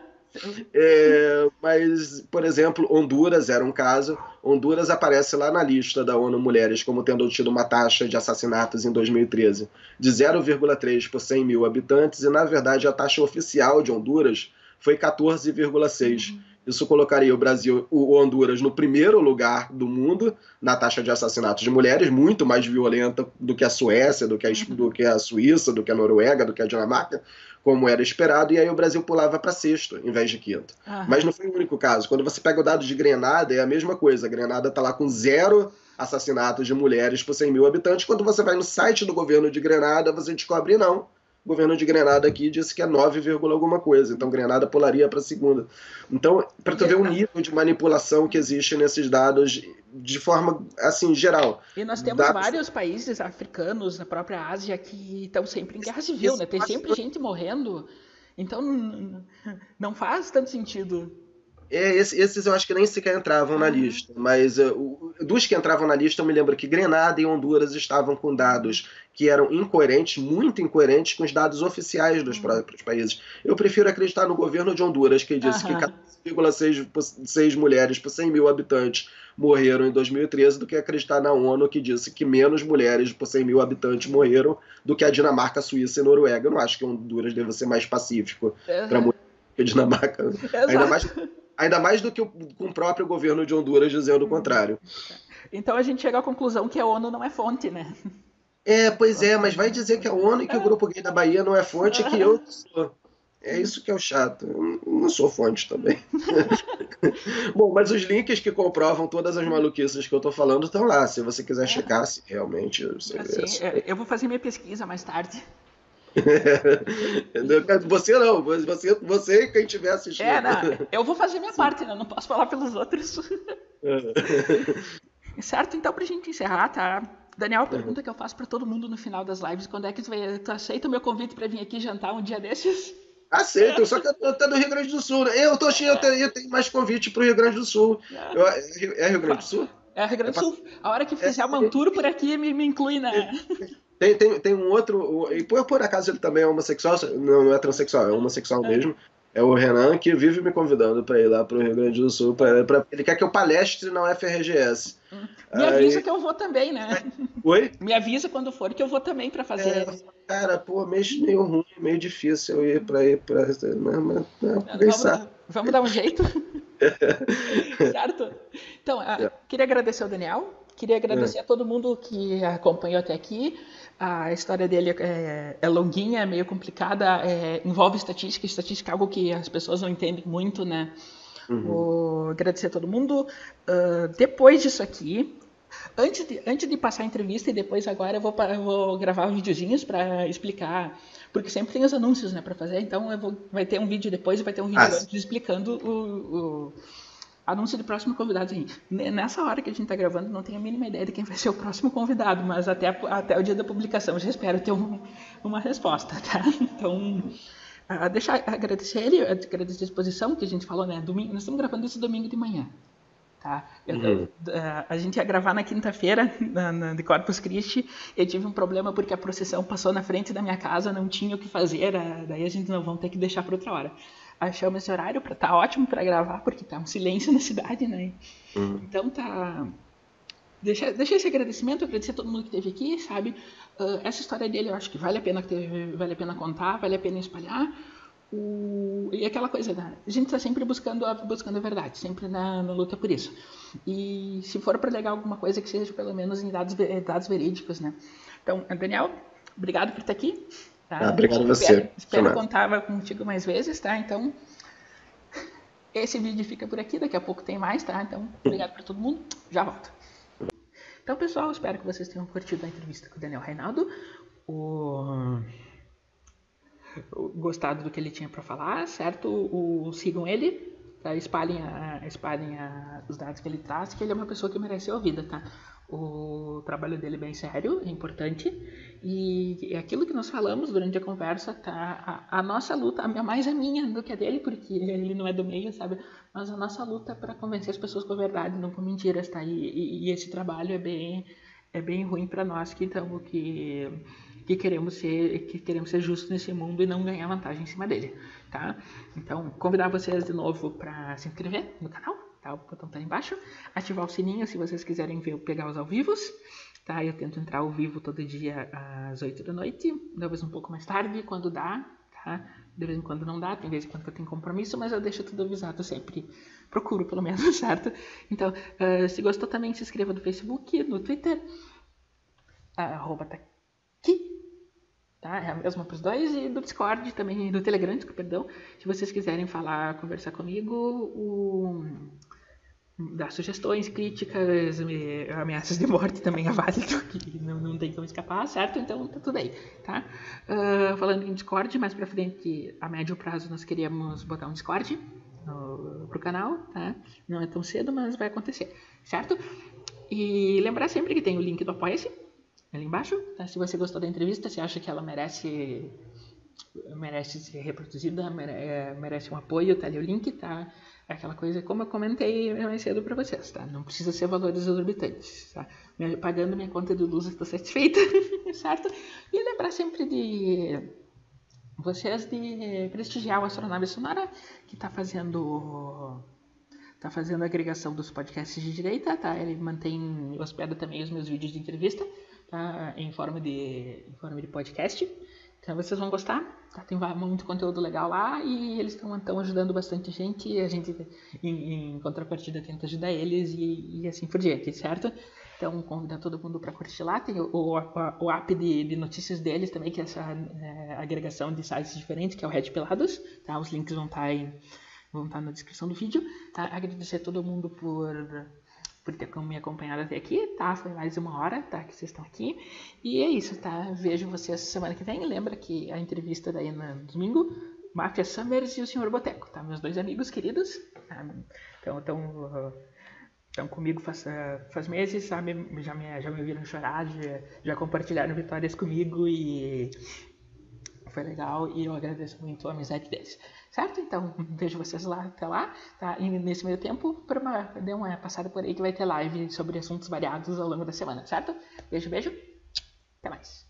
É, mas, por exemplo, Honduras era um caso. Honduras aparece lá na lista da ONU Mulheres como tendo tido uma taxa de assassinatos em 2013 de 0,3 por 100 mil habitantes, e na verdade a taxa oficial de Honduras foi 14,6. Uhum. Isso colocaria o Brasil, o Honduras, no primeiro lugar do mundo na taxa de assassinatos de mulheres, muito mais violenta do que a Suécia, do que a, uhum. do que a Suíça, do que a Noruega, do que a Dinamarca, como era esperado, e aí o Brasil pulava para sexto em vez de quinto. Uhum. Mas não foi o único caso. Quando você pega o dado de Grenada, é a mesma coisa. A Grenada está lá com zero assassinatos de mulheres por 100 mil habitantes. Quando você vai no site do governo de Grenada, você descobre não o governo de Grenada aqui disse que é 9, alguma coisa. Então Grenada pularia para a segunda. Então, para tu ver o nível de manipulação que existe nesses dados de forma assim geral.
E nós temos dados... vários países africanos na própria Ásia que estão sempre em guerra civil, né? Tem sempre gente morrendo. Então não faz tanto sentido
é, esses eu acho que nem sequer entravam na lista, mas uh, dos que entravam na lista, eu me lembro que Grenada e Honduras estavam com dados que eram incoerentes, muito incoerentes com os dados oficiais dos uhum. próprios países. Eu prefiro acreditar no governo de Honduras, que disse uhum. que 14,6 mulheres por 100 mil habitantes morreram em 2013, do que acreditar na ONU, que disse que menos mulheres por 100 mil habitantes morreram do que a Dinamarca, Suíça e Noruega. Eu não acho que Honduras deva ser mais pacífico uhum. para mulheres que a Dinamarca. Exato. Ainda mais Ainda mais do que com o próprio governo de Honduras dizendo o contrário.
Então a gente chega à conclusão que a ONU não é fonte, né?
É, pois é, mas vai dizer que a ONU e que o Grupo Gay da Bahia não é fonte que eu sou. É isso que é o chato. Eu não sou fonte também. Bom, mas os links que comprovam todas as maluquices que eu tô falando estão lá. Se você quiser é. checar se realmente.
Você assim, é, eu vou fazer minha pesquisa mais tarde.
você não, você, você e quem estiver assistindo.
É, não, eu vou fazer minha Sim. parte, né? Não posso falar pelos outros. É. certo? Então, pra gente encerrar, tá? Daniel, pergunta que eu faço para todo mundo no final das lives: quando é que tu, vai, tu aceita o meu convite para vir aqui jantar um dia desses?
Aceito, só que eu tô no Rio Grande do Sul. Né? Eu tô eu tenho, eu tenho mais convite pro Rio Grande do Sul. Eu, é Rio Grande do Sul?
É Rio Grande do Sul. A hora que fizer é, uma tour por aqui, me, me inclui na.
Tem, tem, tem um outro. E por, por acaso ele também é homossexual, não, não é transexual, é homossexual é. mesmo. É o Renan que vive me convidando para ir lá pro Rio Grande do Sul. Pra, pra, ele quer que eu palestre na UFRGS.
Hum. Me Aí... avisa que eu vou também, né?
Oi?
Me avisa quando for que eu vou também para fazer. É,
cara, pô, meio, meio ruim, meio difícil eu ir para ir para. Mas,
vamos, vamos dar um jeito. certo? Então, é. queria agradecer ao Daniel. Queria agradecer é. a todo mundo que acompanhou até aqui. A história dele é, é longuinha, é meio complicada, é, envolve estatística. Estatística é algo que as pessoas não entendem muito, né? Uhum. Vou agradecer a todo mundo. Uh, depois disso aqui, antes de, antes de passar a entrevista e depois agora eu vou, eu vou gravar videozinhos para explicar, porque sempre tem os anúncios, né, para fazer. Então vou, vai ter um vídeo depois e vai ter um vídeo ah, explicando o, o Anúncio de próximo convidado, assim, nessa hora que a gente está gravando, não tenho a mínima ideia de quem vai ser o próximo convidado, mas até, até o dia da publicação já espero ter um, uma resposta, tá? Então, a deixar, agradecer ele, agradecer a exposição que a gente falou, né? Domingo, nós estamos gravando isso domingo de manhã, tá? Eu, uhum. a gente ia gravar na quinta-feira, de Corpus Christi, eu tive um problema porque a procissão passou na frente da minha casa, não tinha o que fazer, daí a gente não vamos ter que deixar para outra hora achamos esse horário para tá ótimo para gravar, porque tá um silêncio na cidade, né? Uhum. Então tá. Deixa, deixa esse agradecimento, agradecer a todo mundo que esteve aqui, sabe? Uh, essa história dele eu acho que vale a pena ter, vale a pena contar, vale a pena espalhar. O, e aquela coisa, né? a gente está sempre buscando a, buscando a verdade, sempre na, na luta por isso. E se for para legar alguma coisa que seja pelo menos em dados, dados verídicos, né? Então, Daniel, obrigado por estar aqui. Tá?
Ah, obrigado a você.
Espero, espero contar contigo mais vezes, tá? Então, esse vídeo fica por aqui, daqui a pouco tem mais, tá? Então, obrigado para todo mundo, já volto. Então, pessoal, espero que vocês tenham curtido a entrevista com o Daniel Reinaldo. O... Gostado do que ele tinha para falar, certo? O... Sigam ele, tá? espalhem, a... espalhem a... os dados que ele traz, que ele é uma pessoa que merece ser ouvida, tá? O trabalho dele é bem sério, é importante, e é aquilo que nós falamos durante a conversa, tá? A, a, nossa luta, mais a minha do que a dele, porque ele não é do meio, sabe? Mas a nossa luta para convencer as pessoas com a verdade, não com mentiras, tá? E, e, e esse trabalho é bem, é bem ruim para nós que estamos que que queremos ser que queremos ser justos nesse mundo e não ganhar vantagem em cima dele, tá? Então, convidar vocês de novo para se inscrever no canal tá? O botão tá embaixo. Ativar o sininho se vocês quiserem ver pegar os ao vivos, tá? Eu tento entrar ao vivo todo dia às 8 da noite, talvez um pouco mais tarde, quando dá, tá? De vez em quando não dá, tem vez em quando eu tenho compromisso, mas eu deixo tudo avisado sempre. Procuro, pelo menos, certo? Então, uh, se gostou também, se inscreva no Facebook, no Twitter, arroba tá aqui, tá? É a mesma para os dois e do Discord também, do Telegram, perdão. Se vocês quiserem falar, conversar comigo, o dar sugestões, críticas, ameaças de morte também é válido, que não, não tem como escapar, certo? Então tá tudo aí, tá? Uh, falando em Discord, mais pra frente, a médio prazo, nós queríamos botar um Discord no, pro canal, tá? Não é tão cedo, mas vai acontecer, certo? E lembrar sempre que tem o link do Apoia-se, ali embaixo, tá? Se você gostou da entrevista, se acha que ela merece merece ser reproduzida, merece um apoio, tá ali o link, tá? Aquela coisa, como eu comentei mais cedo para vocês, tá? Não precisa ser valores exorbitantes, tá? Pagando minha conta de luz, estou satisfeita, certo? E lembrar sempre de vocês de prestigiar o Astronave Sonora, que está fazendo tá fazendo a agregação dos podcasts de direita, tá? Ele mantém, hospeda também os meus vídeos de entrevista, tá? Em forma de, em forma de podcast Então vocês vão gostar, tá? Tem muito conteúdo legal lá e eles estão ajudando bastante gente e a gente, em, em contrapartida, tenta ajudar eles e, e, assim por diante, certo? Então, convidar todo mundo para curtir lá. Tem o, o, o app de, de, notícias deles também, que é essa é, agregação de sites diferentes, que é o Red Pelados. Tá? Os links vão estar, tá tá na descrição do vídeo. Tá? Agradecer a todo mundo por por ter me acompanhado até aqui, tá? Foi mais uma hora, tá? Que vocês estão aqui. E é isso, tá? Vejo vocês semana que vem. Lembra que a entrevista daí no domingo, Máfia Summers e o Senhor Boteco, tá? Meus dois amigos queridos. Tá? Então, então, então comigo faz, faz meses, sabe? Já me, já me viram chorar, já, já compartilharam vitórias comigo e foi legal e eu agradeço muito a amizade deles. Certo? Então, vejo vocês lá até lá. Tá? E nesse meio tempo, por uma, dê uma passada por aí que vai ter live sobre assuntos variados ao longo da semana, certo? Beijo, beijo. Até mais.